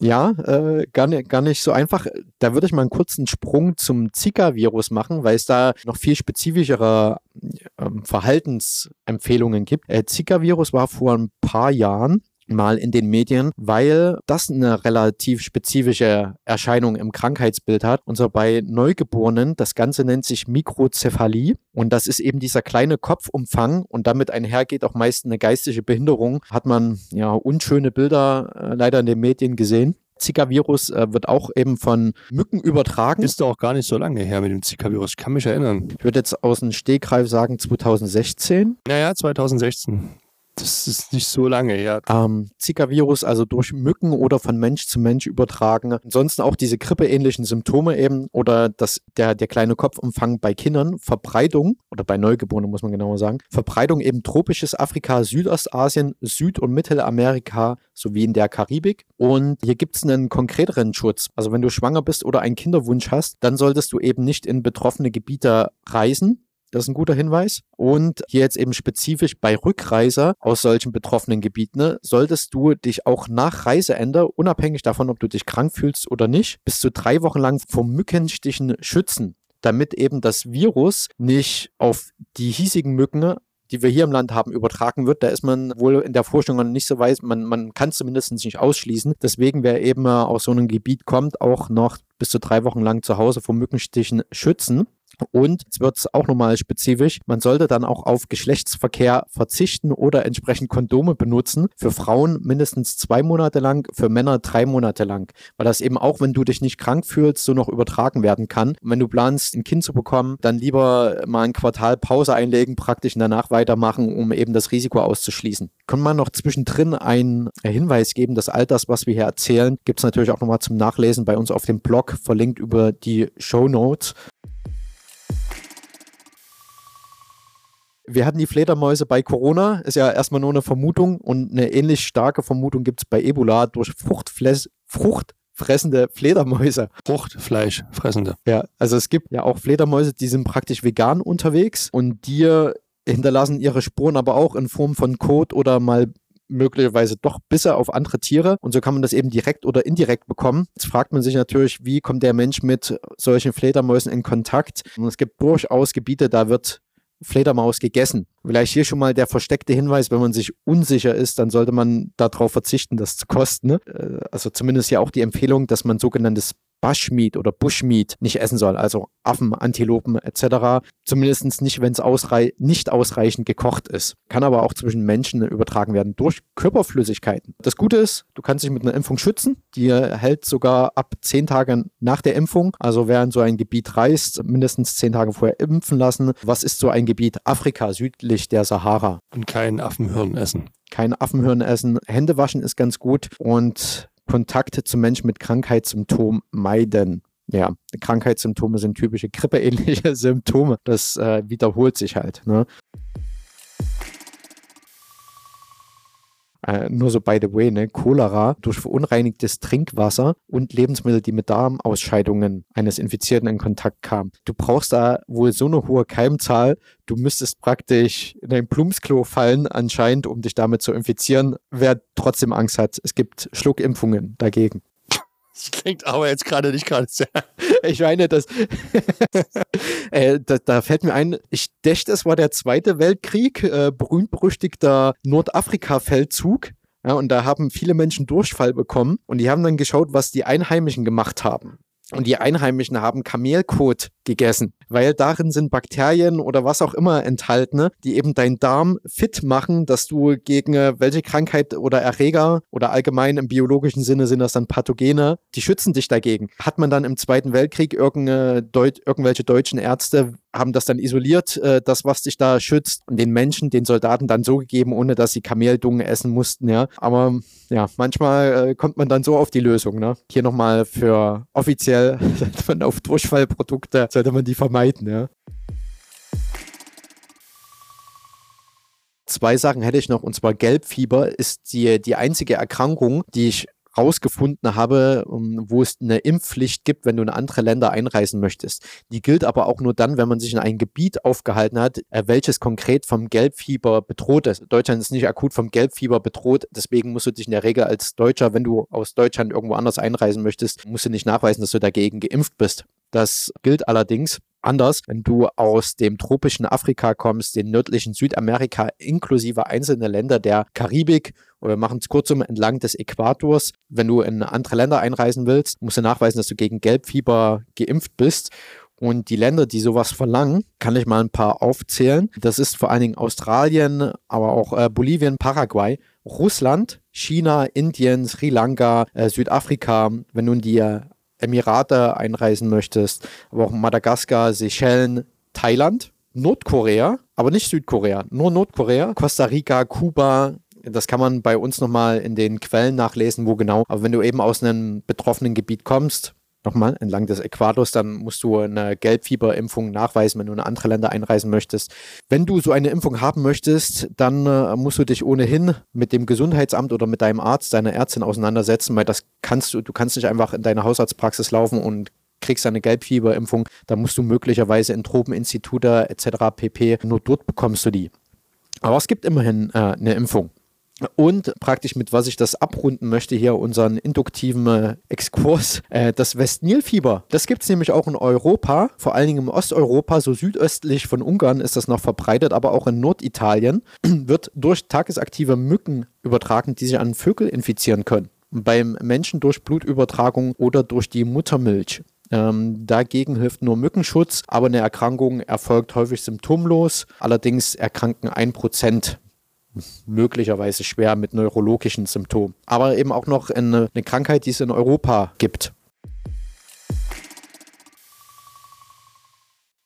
Ja, äh, gar, nicht, gar nicht so einfach. Da würde ich mal einen kurzen Sprung zum Zika-Virus machen, weil es da noch viel spezifischere äh, Verhaltensempfehlungen gibt. Äh, Zika-Virus war vor ein paar Jahren mal in den Medien, weil das eine relativ spezifische Erscheinung im Krankheitsbild hat. Und so bei Neugeborenen, das Ganze nennt sich Mikrozephalie. Und das ist eben dieser kleine Kopfumfang und damit einhergeht auch meist eine geistige Behinderung. Hat man ja unschöne Bilder äh, leider in den Medien gesehen. Zika-Virus äh, wird auch eben von Mücken übertragen. Ist doch auch gar nicht so lange her mit dem Zika-Virus. Ich kann mich erinnern. Ich würde jetzt aus dem Stegreif sagen 2016. Naja, 2016. Das ist nicht so lange her. Ähm, Zika-Virus also durch Mücken oder von Mensch zu Mensch übertragen. Ansonsten auch diese grippeähnlichen Symptome eben oder das, der, der kleine Kopfumfang bei Kindern, Verbreitung oder bei Neugeborenen muss man genauer sagen, Verbreitung eben tropisches Afrika, Südostasien, Süd- und Mittelamerika sowie in der Karibik. Und hier gibt es einen konkreteren Schutz. Also wenn du schwanger bist oder einen Kinderwunsch hast, dann solltest du eben nicht in betroffene Gebiete reisen, das ist ein guter Hinweis. Und hier jetzt eben spezifisch bei Rückreiser aus solchen betroffenen Gebieten, ne, solltest du dich auch nach Reiseende, unabhängig davon, ob du dich krank fühlst oder nicht, bis zu drei Wochen lang vor Mückenstichen schützen, damit eben das Virus nicht auf die hiesigen Mücken die wir hier im Land haben, übertragen wird. Da ist man wohl in der Forschung noch nicht so weit. Man, man kann es zumindest nicht ausschließen. Deswegen, wer eben aus so einem Gebiet kommt, auch noch bis zu drei Wochen lang zu Hause vor Mückenstichen schützen. Und es wird auch nochmal spezifisch, man sollte dann auch auf Geschlechtsverkehr verzichten oder entsprechend Kondome benutzen. Für Frauen mindestens zwei Monate lang, für Männer drei Monate lang. Weil das eben auch, wenn du dich nicht krank fühlst, so noch übertragen werden kann. Und wenn du planst, ein Kind zu bekommen, dann lieber mal ein Quartal Pause einlegen, praktisch danach weitermachen, um eben das Risiko auszuschließen. Kann man noch zwischendrin einen Hinweis geben, dass all das, was wir hier erzählen, gibt es natürlich auch nochmal zum Nachlesen bei uns auf dem Blog, verlinkt über die Show Notes. Wir hatten die Fledermäuse bei Corona, ist ja erstmal nur eine Vermutung und eine ähnlich starke Vermutung gibt es bei Ebola durch Fruchtfles fruchtfressende Fledermäuse. Fruchtfleisch fressende. Ja, also es gibt ja auch Fledermäuse, die sind praktisch vegan unterwegs und die hinterlassen ihre Spuren aber auch in Form von Kot oder mal möglicherweise doch Bisse auf andere Tiere und so kann man das eben direkt oder indirekt bekommen. Jetzt fragt man sich natürlich, wie kommt der Mensch mit solchen Fledermäusen in Kontakt? Und es gibt durchaus Gebiete, da wird Fledermaus gegessen. Vielleicht hier schon mal der versteckte Hinweis, wenn man sich unsicher ist, dann sollte man darauf verzichten, das zu kosten. Ne? Äh, also zumindest ja auch die Empfehlung, dass man sogenanntes Bushmeat oder Bushmeat nicht essen soll, also Affen, Antilopen etc. Zumindest nicht, wenn es ausrei nicht ausreichend gekocht ist. Kann aber auch zwischen Menschen übertragen werden durch Körperflüssigkeiten. Das Gute ist, du kannst dich mit einer Impfung schützen. Die hält sogar ab zehn Tagen nach der Impfung. Also wer in so ein Gebiet reist, mindestens zehn Tage vorher impfen lassen. Was ist so ein Gebiet? Afrika, südlich der Sahara. Und kein Affenhirn essen. Kein Affenhirn essen. Hände waschen ist ganz gut. Und Kontakte zu Menschen mit Krankheitssymptomen meiden. Ja, Krankheitssymptome sind typische grippeähnliche Symptome. Das äh, wiederholt sich halt. Ne? Äh, nur so by the way, ne, Cholera durch verunreinigtes Trinkwasser und Lebensmittel, die mit Darmausscheidungen eines Infizierten in Kontakt kamen. Du brauchst da wohl so eine hohe Keimzahl, du müsstest praktisch in ein Plumpsklo fallen anscheinend, um dich damit zu infizieren, wer trotzdem Angst hat. Es gibt Schluckimpfungen dagegen. Das klingt aber jetzt gerade nicht gerade sehr. Ich meine, das, äh, da, da, fällt mir ein, ich dächte, es war der Zweite Weltkrieg, äh, berühmt-berüchtigter Nordafrika-Feldzug. Ja, und da haben viele Menschen Durchfall bekommen und die haben dann geschaut, was die Einheimischen gemacht haben. Und die Einheimischen haben Kamelkot gegessen, weil darin sind Bakterien oder was auch immer enthalten, die eben deinen Darm fit machen, dass du gegen äh, welche Krankheit oder Erreger oder allgemein im biologischen Sinne sind das dann Pathogene, die schützen dich dagegen. Hat man dann im Zweiten Weltkrieg Deut irgendwelche deutschen Ärzte haben das dann isoliert, äh, das, was dich da schützt, und den Menschen, den Soldaten dann so gegeben, ohne dass sie Kameldungen essen mussten, ja. Aber ja, manchmal äh, kommt man dann so auf die Lösung, ne? Hier nochmal für offiziell auf Durchfallprodukte sollte man die vermeiden, ja. Zwei Sachen hätte ich noch, und zwar Gelbfieber ist die, die einzige Erkrankung, die ich rausgefunden habe, ähm, wo es eine Impfpflicht gibt, wenn du in andere Länder einreisen möchtest. Die gilt aber auch nur dann, wenn man sich in einem Gebiet aufgehalten hat, äh, welches konkret vom Gelbfieber bedroht ist. Deutschland ist nicht akut vom Gelbfieber bedroht, deswegen musst du dich in der Regel als Deutscher, wenn du aus Deutschland irgendwo anders einreisen möchtest, musst du nicht nachweisen, dass du dagegen geimpft bist. Das gilt allerdings anders, wenn du aus dem tropischen Afrika kommst, den nördlichen Südamerika inklusive einzelne Länder der Karibik oder wir machen es kurzum entlang des Äquators. Wenn du in andere Länder einreisen willst, musst du nachweisen, dass du gegen Gelbfieber geimpft bist. Und die Länder, die sowas verlangen, kann ich mal ein paar aufzählen. Das ist vor allen Dingen Australien, aber auch äh, Bolivien, Paraguay, Russland, China, Indien, Sri Lanka, äh, Südafrika. Wenn du in die äh, Emirate einreisen möchtest, aber auch Madagaskar, Seychellen, Thailand, Nordkorea, aber nicht Südkorea, nur Nordkorea, Costa Rica, Kuba, das kann man bei uns nochmal in den Quellen nachlesen, wo genau. Aber wenn du eben aus einem betroffenen Gebiet kommst, nochmal entlang des Äquators, dann musst du eine Gelbfieberimpfung nachweisen, wenn du in andere Länder einreisen möchtest. Wenn du so eine Impfung haben möchtest, dann äh, musst du dich ohnehin mit dem Gesundheitsamt oder mit deinem Arzt, deiner Ärztin auseinandersetzen, weil das kannst du, du kannst nicht einfach in deine Hausarztpraxis laufen und kriegst eine Gelbfieberimpfung, da musst du möglicherweise in Tropeninstitute etc. pp. Nur dort bekommst du die. Aber es gibt immerhin äh, eine Impfung. Und praktisch mit was ich das abrunden möchte, hier unseren induktiven äh, Exkurs, äh, das Westnilfieber. Das gibt es nämlich auch in Europa, vor allen Dingen im Osteuropa, so südöstlich von Ungarn ist das noch verbreitet, aber auch in Norditalien wird durch tagesaktive Mücken übertragen, die sich an Vögel infizieren können. Beim Menschen durch Blutübertragung oder durch die Muttermilch. Ähm, dagegen hilft nur Mückenschutz, aber eine Erkrankung erfolgt häufig symptomlos. Allerdings erkranken ein Prozent möglicherweise schwer mit neurologischen Symptomen. Aber eben auch noch eine, eine Krankheit, die es in Europa gibt.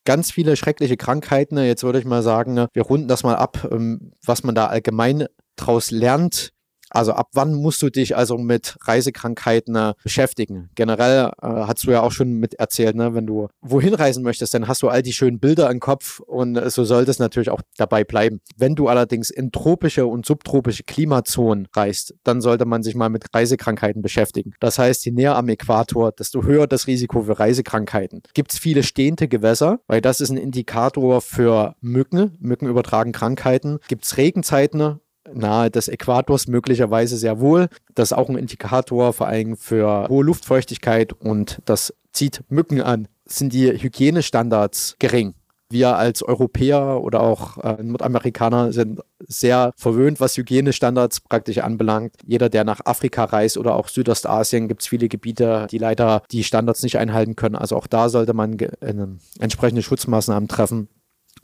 Ganz viele schreckliche Krankheiten. Jetzt würde ich mal sagen, wir runden das mal ab, ähm, was man da allgemein daraus lernt. Also ab wann musst du dich also mit Reisekrankheiten äh, beschäftigen? Generell äh, hast du ja auch schon mit erzählt, ne? wenn du wohin reisen möchtest, dann hast du all die schönen Bilder im Kopf und äh, so sollte es natürlich auch dabei bleiben. Wenn du allerdings in tropische und subtropische Klimazonen reist, dann sollte man sich mal mit Reisekrankheiten beschäftigen. Das heißt, je näher am Äquator, desto höher das Risiko für Reisekrankheiten. Gibt es viele stehende Gewässer, weil das ist ein Indikator für Mücken. Mücken übertragen Krankheiten. Gibt es Regenzeiten, nahe des Äquators möglicherweise sehr wohl. Das ist auch ein Indikator vor allem für hohe Luftfeuchtigkeit und das zieht Mücken an. Sind die Hygienestandards gering? Wir als Europäer oder auch äh, Nordamerikaner sind sehr verwöhnt, was Hygienestandards praktisch anbelangt. Jeder, der nach Afrika reist oder auch Südostasien, gibt es viele Gebiete, die leider die Standards nicht einhalten können. Also auch da sollte man äh, entsprechende Schutzmaßnahmen treffen.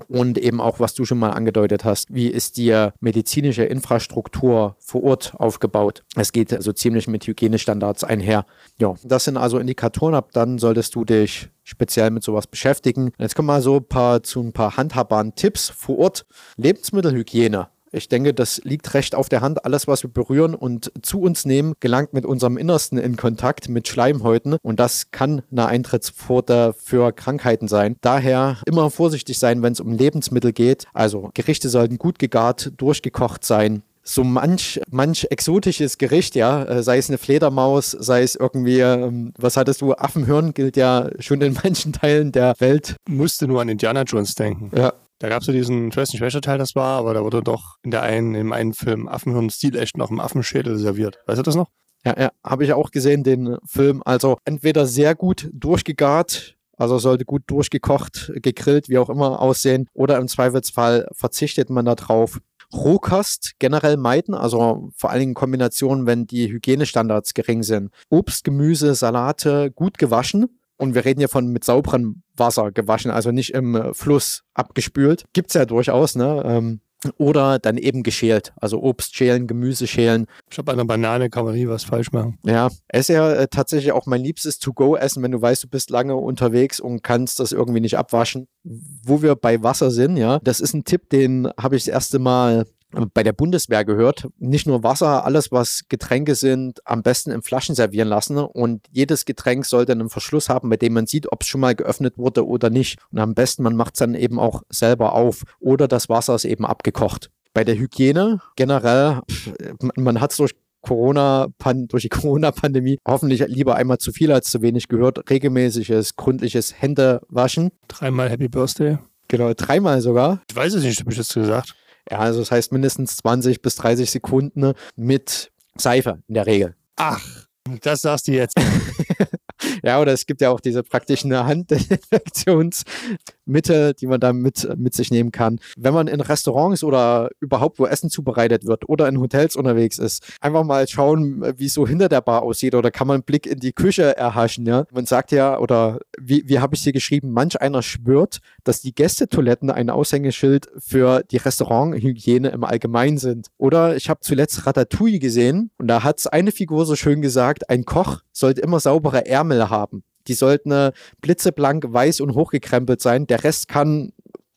Und eben auch, was du schon mal angedeutet hast, wie ist die medizinische Infrastruktur vor Ort aufgebaut? Es geht also ziemlich mit Hygienestandards einher. Ja, das sind also Indikatoren. Ab dann solltest du dich speziell mit sowas beschäftigen. Jetzt kommen wir so ein paar, zu ein paar handhabbaren Tipps vor Ort. Lebensmittelhygiene ich denke, das liegt recht auf der Hand. Alles, was wir berühren und zu uns nehmen, gelangt mit unserem Innersten in Kontakt mit Schleimhäuten und das kann eine Eintrittspforte für Krankheiten sein. Daher immer vorsichtig sein, wenn es um Lebensmittel geht. Also Gerichte sollten gut gegart, durchgekocht sein so manch, manch exotisches Gericht, ja, äh, sei es eine Fledermaus, sei es irgendwie, ähm, was hattest du, Affenhirn gilt ja schon in manchen Teilen der Welt. Musste nur an Indiana Jones denken. Ja, da gab es so diesen, ich weiß nicht, welcher Teil das war, aber da wurde doch in der einen, im einen Film Affenhirn Stil echt noch im Affenschädel serviert. Weißt du das noch? Ja, ja, habe ich auch gesehen, den Film. Also entweder sehr gut durchgegart, also sollte gut durchgekocht, gegrillt, wie auch immer aussehen, oder im Zweifelsfall verzichtet man darauf. Rohkost generell meiden, also vor allen Dingen Kombinationen, wenn die Hygienestandards gering sind. Obst, Gemüse, Salate gut gewaschen und wir reden hier von mit sauberem Wasser gewaschen, also nicht im äh, Fluss abgespült. Gibt's ja durchaus, ne? Ähm, oder dann eben geschält, also Obst schälen, Gemüse schälen. Ich habe bei einer Banane kann man nie was falsch machen. Ja, es ist ja äh, tatsächlich auch mein liebstes To-Go-Essen, wenn du weißt, du bist lange unterwegs und kannst das irgendwie nicht abwaschen. Wo wir bei Wasser sind, ja, das ist ein Tipp, den habe ich das erste Mal bei der Bundeswehr gehört. Nicht nur Wasser, alles was Getränke sind, am besten in Flaschen servieren lassen. Und jedes Getränk sollte einen Verschluss haben, bei dem man sieht, ob es schon mal geöffnet wurde oder nicht. Und am besten, man macht es dann eben auch selber auf. Oder das Wasser ist eben abgekocht. Bei der Hygiene generell, man hat es durch Corona, durch die Corona-Pandemie hoffentlich lieber einmal zu viel als zu wenig gehört. Regelmäßiges, gründliches Händewaschen. Dreimal Happy Birthday. Genau, dreimal sogar. Ich weiß es nicht, habe ich jetzt gesagt. Ja, also das heißt mindestens 20 bis 30 Sekunden mit Seife in der Regel. Ach, das sagst du jetzt. ja, oder es gibt ja auch diese praktischen Handdesinfektions- Mittel, die man da mit, mit sich nehmen kann. Wenn man in Restaurants oder überhaupt wo Essen zubereitet wird oder in Hotels unterwegs ist, einfach mal schauen, wie es so hinter der Bar aussieht oder kann man einen Blick in die Küche erhaschen. Ja? Man sagt ja, oder wie, wie habe ich hier geschrieben, manch einer schwört, dass die Gästetoiletten ein Aushängeschild für die Restauranthygiene im Allgemeinen sind. Oder ich habe zuletzt Ratatouille gesehen und da hat eine Figur so schön gesagt, ein Koch sollte immer saubere Ärmel haben. Die sollten äh, blitzeblank weiß und hochgekrempelt sein. Der Rest kann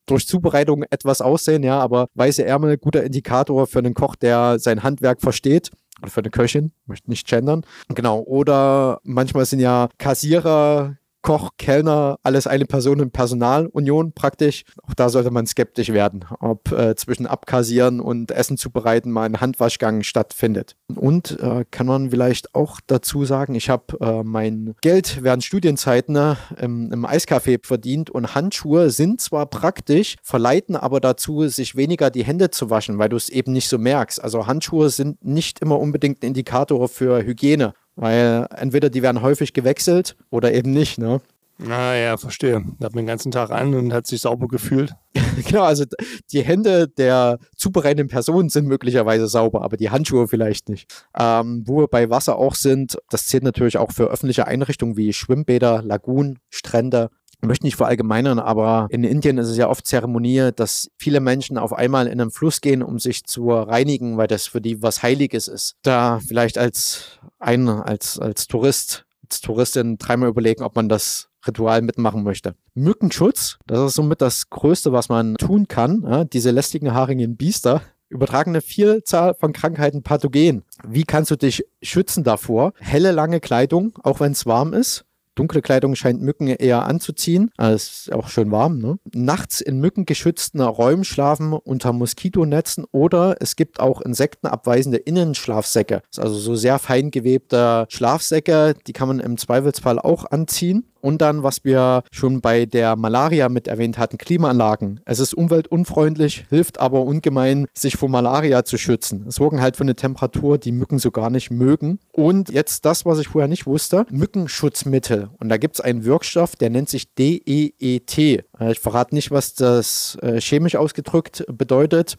durch Zubereitung etwas aussehen, ja, aber weiße Ärmel, guter Indikator für einen Koch, der sein Handwerk versteht oder für eine Köchin, möchte nicht gendern. Genau. Oder manchmal sind ja Kassierer Koch, Kellner, alles eine Person in Personalunion praktisch. Auch da sollte man skeptisch werden, ob äh, zwischen Abkassieren und Essen zubereiten mal ein Handwaschgang stattfindet. Und äh, kann man vielleicht auch dazu sagen, ich habe äh, mein Geld während Studienzeiten ne, im, im Eiscafé verdient und Handschuhe sind zwar praktisch, verleiten aber dazu, sich weniger die Hände zu waschen, weil du es eben nicht so merkst. Also Handschuhe sind nicht immer unbedingt ein Indikator für Hygiene weil entweder die werden häufig gewechselt oder eben nicht, ne? Ah ja, verstehe. Da hat man den ganzen Tag an und hat sich sauber gefühlt. genau, also die Hände der zubereitenden Person sind möglicherweise sauber, aber die Handschuhe vielleicht nicht. Ähm, wo wir bei Wasser auch sind, das zählt natürlich auch für öffentliche Einrichtungen wie Schwimmbäder, Lagunen, Strände. Möchte nicht verallgemeinern, aber in Indien ist es ja oft Zeremonie, dass viele Menschen auf einmal in einen Fluss gehen, um sich zu reinigen, weil das für die was Heiliges ist. Da vielleicht als ein, als, als Tourist, als Touristin dreimal überlegen, ob man das Ritual mitmachen möchte. Mückenschutz, das ist somit das Größte, was man tun kann. Ja, diese lästigen haarigen Biester übertragen eine Vielzahl von Krankheiten pathogen. Wie kannst du dich schützen davor? Helle, lange Kleidung, auch wenn es warm ist. Dunkle Kleidung scheint Mücken eher anzuziehen. Es ist auch schön warm. Ne? Nachts in mückengeschützten Räumen schlafen unter Moskitonetzen oder es gibt auch insektenabweisende Innenschlafsäcke. Also so sehr fein gewebte Schlafsäcke, die kann man im Zweifelsfall auch anziehen. Und dann, was wir schon bei der Malaria mit erwähnt hatten, Klimaanlagen. Es ist umweltunfreundlich, hilft aber ungemein, sich vor Malaria zu schützen. Es sorgen halt für eine Temperatur, die Mücken so gar nicht mögen. Und jetzt das, was ich vorher nicht wusste, Mückenschutzmittel. Und da gibt es einen Wirkstoff, der nennt sich DEET. Äh, ich verrate nicht, was das äh, chemisch ausgedrückt bedeutet.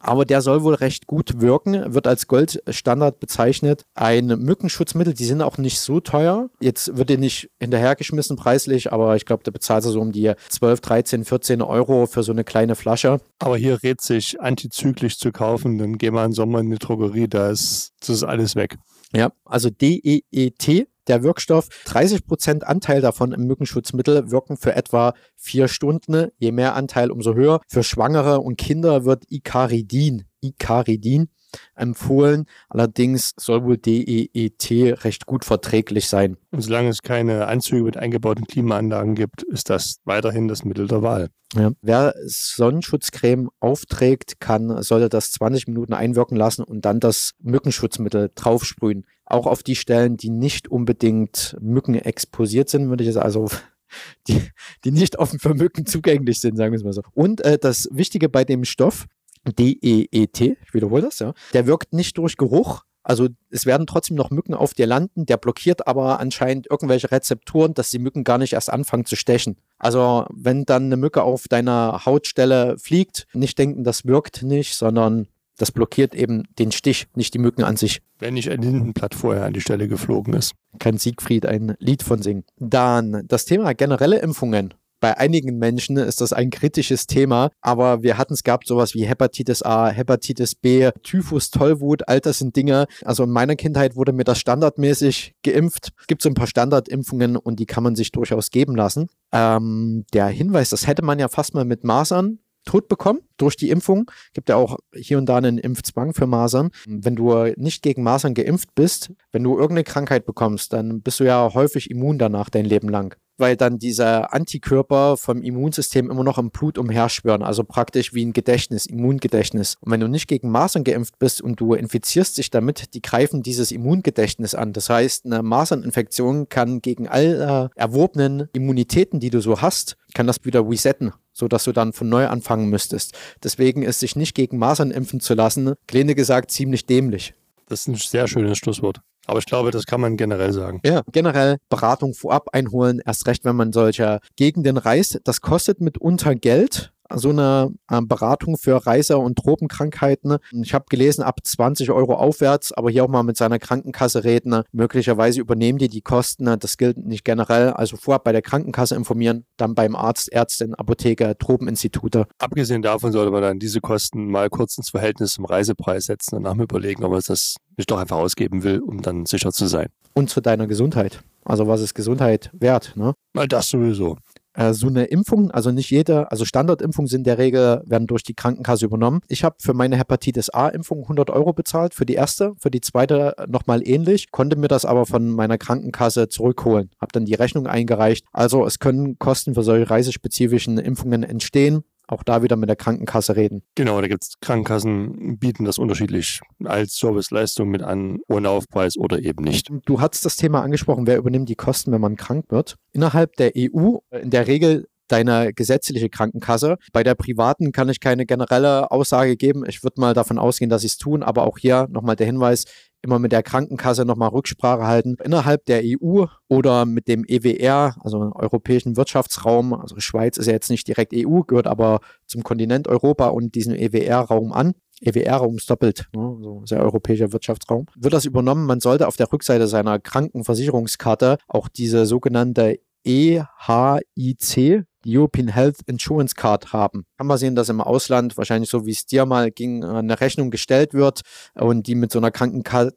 Aber der soll wohl recht gut wirken, wird als Goldstandard bezeichnet. Ein Mückenschutzmittel, die sind auch nicht so teuer. Jetzt wird dir nicht hinterhergeschmissen preislich, aber ich glaube, da bezahlt er so um die 12, 13, 14 Euro für so eine kleine Flasche. Aber hier rät sich antizyklisch zu kaufen, dann gehen wir im Sommer in die Drogerie, da ist, das ist alles weg. Ja, also DEET der Wirkstoff. 30 Prozent Anteil davon im Mückenschutzmittel wirken für etwa vier Stunden. Je mehr Anteil, umso höher. Für Schwangere und Kinder wird Icaridin, Icaridin empfohlen. Allerdings soll wohl DEET recht gut verträglich sein. Und solange es keine Anzüge mit eingebauten Klimaanlagen gibt, ist das weiterhin das Mittel der Wahl. Ja. Wer Sonnenschutzcreme aufträgt, kann, sollte das 20 Minuten einwirken lassen und dann das Mückenschutzmittel draufsprühen. Auch auf die Stellen, die nicht unbedingt Mücken exposiert sind, würde ich es also die, die nicht offen für Mücken zugänglich sind, sagen wir es mal so. Und äh, das Wichtige bei dem Stoff, DEET, ich wiederhole das, ja, der wirkt nicht durch Geruch. Also es werden trotzdem noch Mücken auf dir landen, der blockiert aber anscheinend irgendwelche Rezeptoren, dass die Mücken gar nicht erst anfangen zu stechen. Also wenn dann eine Mücke auf deiner Hautstelle fliegt, nicht denken, das wirkt nicht, sondern das blockiert eben den Stich, nicht die Mücken an sich. Wenn nicht ein Lindenblatt vorher an die Stelle geflogen ist. Kann Siegfried ein Lied von singen. Dann das Thema generelle Impfungen bei einigen Menschen ist das ein kritisches Thema, aber wir hatten es gehabt sowas wie Hepatitis A, Hepatitis B, Typhus, Tollwut, all das sind Dinge. Also in meiner Kindheit wurde mir das standardmäßig geimpft. Es gibt so ein paar Standardimpfungen und die kann man sich durchaus geben lassen. Ähm, der Hinweis, das hätte man ja fast mal mit Masern tot bekommen durch die Impfung. Gibt ja auch hier und da einen Impfzwang für Masern. Wenn du nicht gegen Masern geimpft bist, wenn du irgendeine Krankheit bekommst, dann bist du ja häufig immun danach dein Leben lang weil dann diese Antikörper vom Immunsystem immer noch im Blut umherschwören, also praktisch wie ein Gedächtnis, Immungedächtnis. Und wenn du nicht gegen Masern geimpft bist und du infizierst dich damit, die greifen dieses Immungedächtnis an. Das heißt, eine Maserninfektion kann gegen alle erworbenen Immunitäten, die du so hast, kann das wieder resetten so dass du dann von neu anfangen müsstest. Deswegen ist sich nicht gegen Masern impfen zu lassen, kleine gesagt, ziemlich dämlich. Das ist ein sehr schönes Schlusswort. Aber ich glaube, das kann man generell sagen. Ja, generell Beratung vorab einholen, erst recht, wenn man solche Gegenden reist. Das kostet mitunter Geld, so eine äh, Beratung für Reiser- und Tropenkrankheiten. Ich habe gelesen, ab 20 Euro aufwärts, aber hier auch mal mit seiner Krankenkasse reden. Möglicherweise übernehmen die die Kosten. Das gilt nicht generell. Also vorab bei der Krankenkasse informieren, dann beim Arzt, Ärztin, Apotheker, Tropeninstitute. Abgesehen davon sollte man dann diese Kosten mal kurz ins Verhältnis zum Reisepreis setzen und nachher überlegen, ob man das nicht doch einfach ausgeben will, um dann sicher zu sein. Und zu deiner Gesundheit. Also was ist Gesundheit wert? Ne? Mal das sowieso. Äh, so eine Impfung, also nicht jede, also Standardimpfungen sind in der Regel, werden durch die Krankenkasse übernommen. Ich habe für meine Hepatitis A-Impfung 100 Euro bezahlt, für die erste, für die zweite nochmal ähnlich, konnte mir das aber von meiner Krankenkasse zurückholen, habe dann die Rechnung eingereicht. Also es können Kosten für solche reisespezifischen Impfungen entstehen auch da wieder mit der Krankenkasse reden. Genau, da gibt es Krankenkassen, bieten das unterschiedlich als Serviceleistung mit an, ohne Aufpreis oder eben nicht. Du hattest das Thema angesprochen, wer übernimmt die Kosten, wenn man krank wird? Innerhalb der EU, in der Regel deine gesetzliche Krankenkasse. Bei der privaten kann ich keine generelle Aussage geben. Ich würde mal davon ausgehen, dass sie es tun, aber auch hier nochmal der Hinweis, immer mit der Krankenkasse nochmal Rücksprache halten. Innerhalb der EU oder mit dem EWR, also Europäischen Wirtschaftsraum, also Schweiz ist ja jetzt nicht direkt EU, gehört aber zum Kontinent Europa und diesem EWR-Raum an. EWR-Raum ist doppelt, ne? so sehr europäischer Wirtschaftsraum. Wird das übernommen? Man sollte auf der Rückseite seiner Krankenversicherungskarte auch diese sogenannte EHIC, European Health Insurance Card haben. Kann man sehen, dass im Ausland, wahrscheinlich so wie es dir mal ging, äh, eine Rechnung gestellt wird und die mit so einer Krankenkarte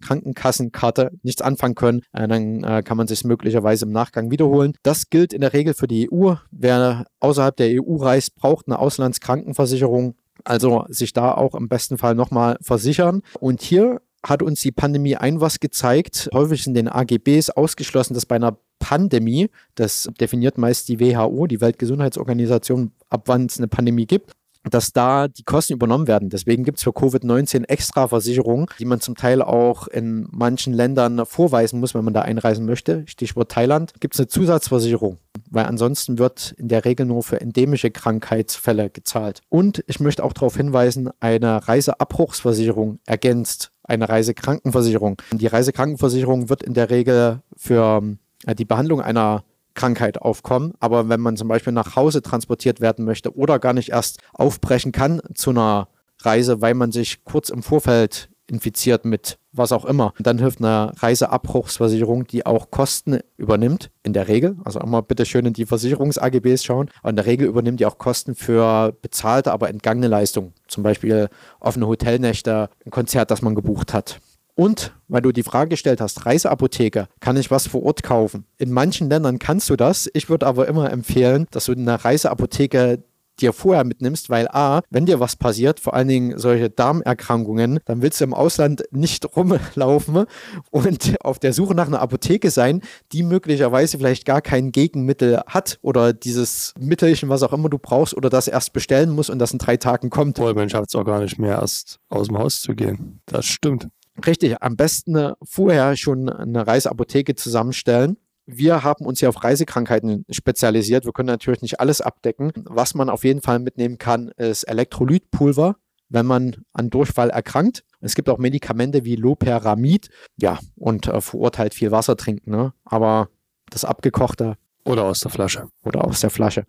Krankenkassenkarte nichts anfangen können, äh, dann äh, kann man sich möglicherweise im Nachgang wiederholen. Das gilt in der Regel für die EU. Wer außerhalb der EU reist, braucht eine Auslandskrankenversicherung. Also sich da auch im besten Fall nochmal versichern. Und hier hat uns die Pandemie ein was gezeigt. Häufig in den AGBs ausgeschlossen, dass bei einer Pandemie, das definiert meist die WHO, die Weltgesundheitsorganisation, ab wann es eine Pandemie gibt, dass da die Kosten übernommen werden. Deswegen gibt es für Covid-19 extra Versicherungen, die man zum Teil auch in manchen Ländern vorweisen muss, wenn man da einreisen möchte. Stichwort Thailand. Gibt es eine Zusatzversicherung, weil ansonsten wird in der Regel nur für endemische Krankheitsfälle gezahlt. Und ich möchte auch darauf hinweisen, eine Reiseabbruchsversicherung ergänzt eine Reisekrankenversicherung. Die Reisekrankenversicherung wird in der Regel für äh, die Behandlung einer Krankheit aufkommen. Aber wenn man zum Beispiel nach Hause transportiert werden möchte oder gar nicht erst aufbrechen kann zu einer Reise, weil man sich kurz im Vorfeld infiziert mit was auch immer. Dann hilft eine Reiseabbruchsversicherung, die auch Kosten übernimmt, in der Regel. Also immer bitte schön in die Versicherungs-AGBs schauen. Aber in der Regel übernimmt die auch Kosten für bezahlte, aber entgangene Leistungen. Zum Beispiel offene Hotelnächte, ein Konzert, das man gebucht hat. Und weil du die Frage gestellt hast, Reiseapotheke, kann ich was vor Ort kaufen? In manchen Ländern kannst du das. Ich würde aber immer empfehlen, dass du eine Reiseapotheke dir vorher mitnimmst, weil A, wenn dir was passiert, vor allen Dingen solche Darmerkrankungen, dann willst du im Ausland nicht rumlaufen und auf der Suche nach einer Apotheke sein, die möglicherweise vielleicht gar kein Gegenmittel hat oder dieses Mittelchen, was auch immer du brauchst oder das erst bestellen musst und das in drei Tagen kommt. Voll, man schafft es auch gar nicht mehr, erst aus dem Haus zu gehen. Das stimmt. Richtig, am besten vorher schon eine Reiseapotheke zusammenstellen. Wir haben uns ja auf Reisekrankheiten spezialisiert. Wir können natürlich nicht alles abdecken. Was man auf jeden Fall mitnehmen kann, ist Elektrolytpulver, wenn man an Durchfall erkrankt. Es gibt auch Medikamente wie Loperamid. Ja, und äh, halt viel Wasser trinken. Ne? Aber das abgekochte. Oder aus der Flasche. Oder aus der Flasche.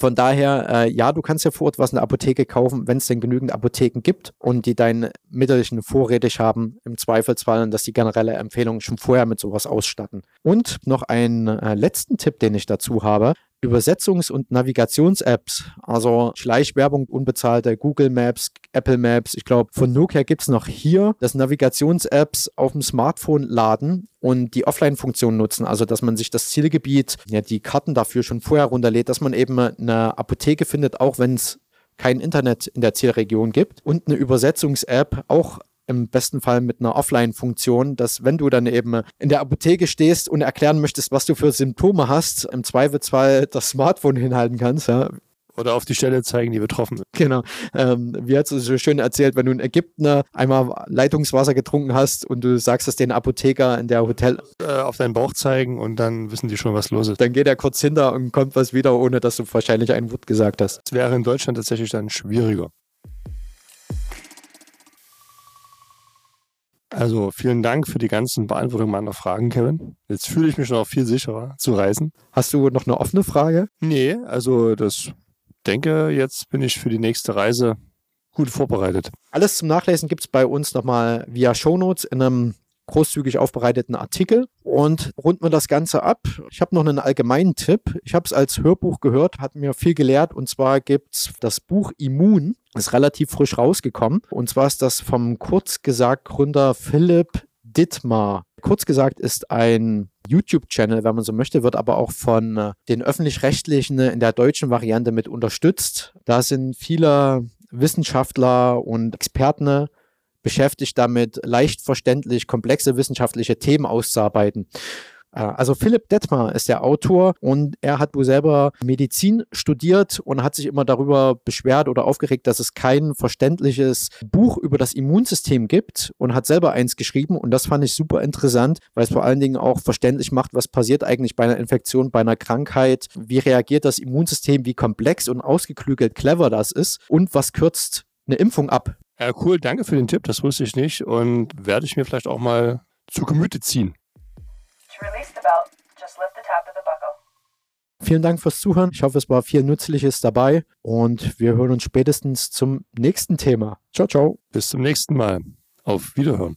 Von daher, äh, ja, du kannst ja vor Ort was in der Apotheke kaufen, wenn es denn genügend Apotheken gibt und die dein Mittelchen vorrätig haben, im Zweifelsfall, und dass die generelle Empfehlung schon vorher mit sowas ausstatten. Und noch einen äh, letzten Tipp, den ich dazu habe. Übersetzungs- und Navigations-Apps, also Schleichwerbung, unbezahlte Google Maps, Apple Maps. Ich glaube, von Nokia gibt es noch hier, dass Navigations-Apps auf dem Smartphone laden und die Offline-Funktion nutzen, also dass man sich das Zielgebiet, ja, die Karten dafür schon vorher runterlädt, dass man eben eine Apotheke findet, auch wenn es kein Internet in der Zielregion gibt und eine Übersetzungs-App auch im besten Fall mit einer Offline-Funktion, dass wenn du dann eben in der Apotheke stehst und erklären möchtest, was du für Symptome hast, im Zweifelsfall das Smartphone hinhalten kannst, ja, oder auf die Stelle zeigen, die betroffen sind. Genau. Ähm, wie hat es so schön erzählt, wenn du in Ägypten einmal Leitungswasser getrunken hast und du sagst es den Apotheker in der Hotel. Äh, auf deinen Bauch zeigen und dann wissen die schon, was los ist. Dann geht er kurz hinter und kommt was wieder, ohne dass du wahrscheinlich ein Wort gesagt hast. Das wäre in Deutschland tatsächlich dann schwieriger. Also vielen Dank für die ganzen Beantwortungen meiner Fragen, Kevin. Jetzt fühle ich mich noch viel sicherer zu reisen. Hast du noch eine offene Frage? Nee, also das denke, jetzt bin ich für die nächste Reise gut vorbereitet. Alles zum Nachlesen gibt es bei uns nochmal via Shownotes in einem großzügig aufbereiteten Artikel und runden wir das Ganze ab. Ich habe noch einen allgemeinen Tipp. Ich habe es als Hörbuch gehört, hat mir viel gelehrt und zwar gibt es das Buch Immun, ist relativ frisch rausgekommen und zwar ist das vom kurz gesagt Gründer Philipp Dittmar. Kurz gesagt ist ein YouTube-Channel, wenn man so möchte, wird aber auch von äh, den öffentlich-rechtlichen in der deutschen Variante mit unterstützt. Da sind viele Wissenschaftler und Experten beschäftigt damit, leicht verständlich komplexe wissenschaftliche Themen auszuarbeiten. Äh, also Philipp Detmar ist der Autor und er hat wohl selber Medizin studiert und hat sich immer darüber beschwert oder aufgeregt, dass es kein verständliches Buch über das Immunsystem gibt und hat selber eins geschrieben und das fand ich super interessant, weil es vor allen Dingen auch verständlich macht, was passiert eigentlich bei einer Infektion, bei einer Krankheit, wie reagiert das Immunsystem, wie komplex und ausgeklügelt clever das ist und was kürzt eine Impfung ab. Ja, cool, danke für den Tipp, das wusste ich nicht und werde ich mir vielleicht auch mal zu Gemüte ziehen. Vielen Dank fürs Zuhören. Ich hoffe, es war viel Nützliches dabei und wir hören uns spätestens zum nächsten Thema. Ciao, ciao. Bis zum nächsten Mal. Auf Wiederhören.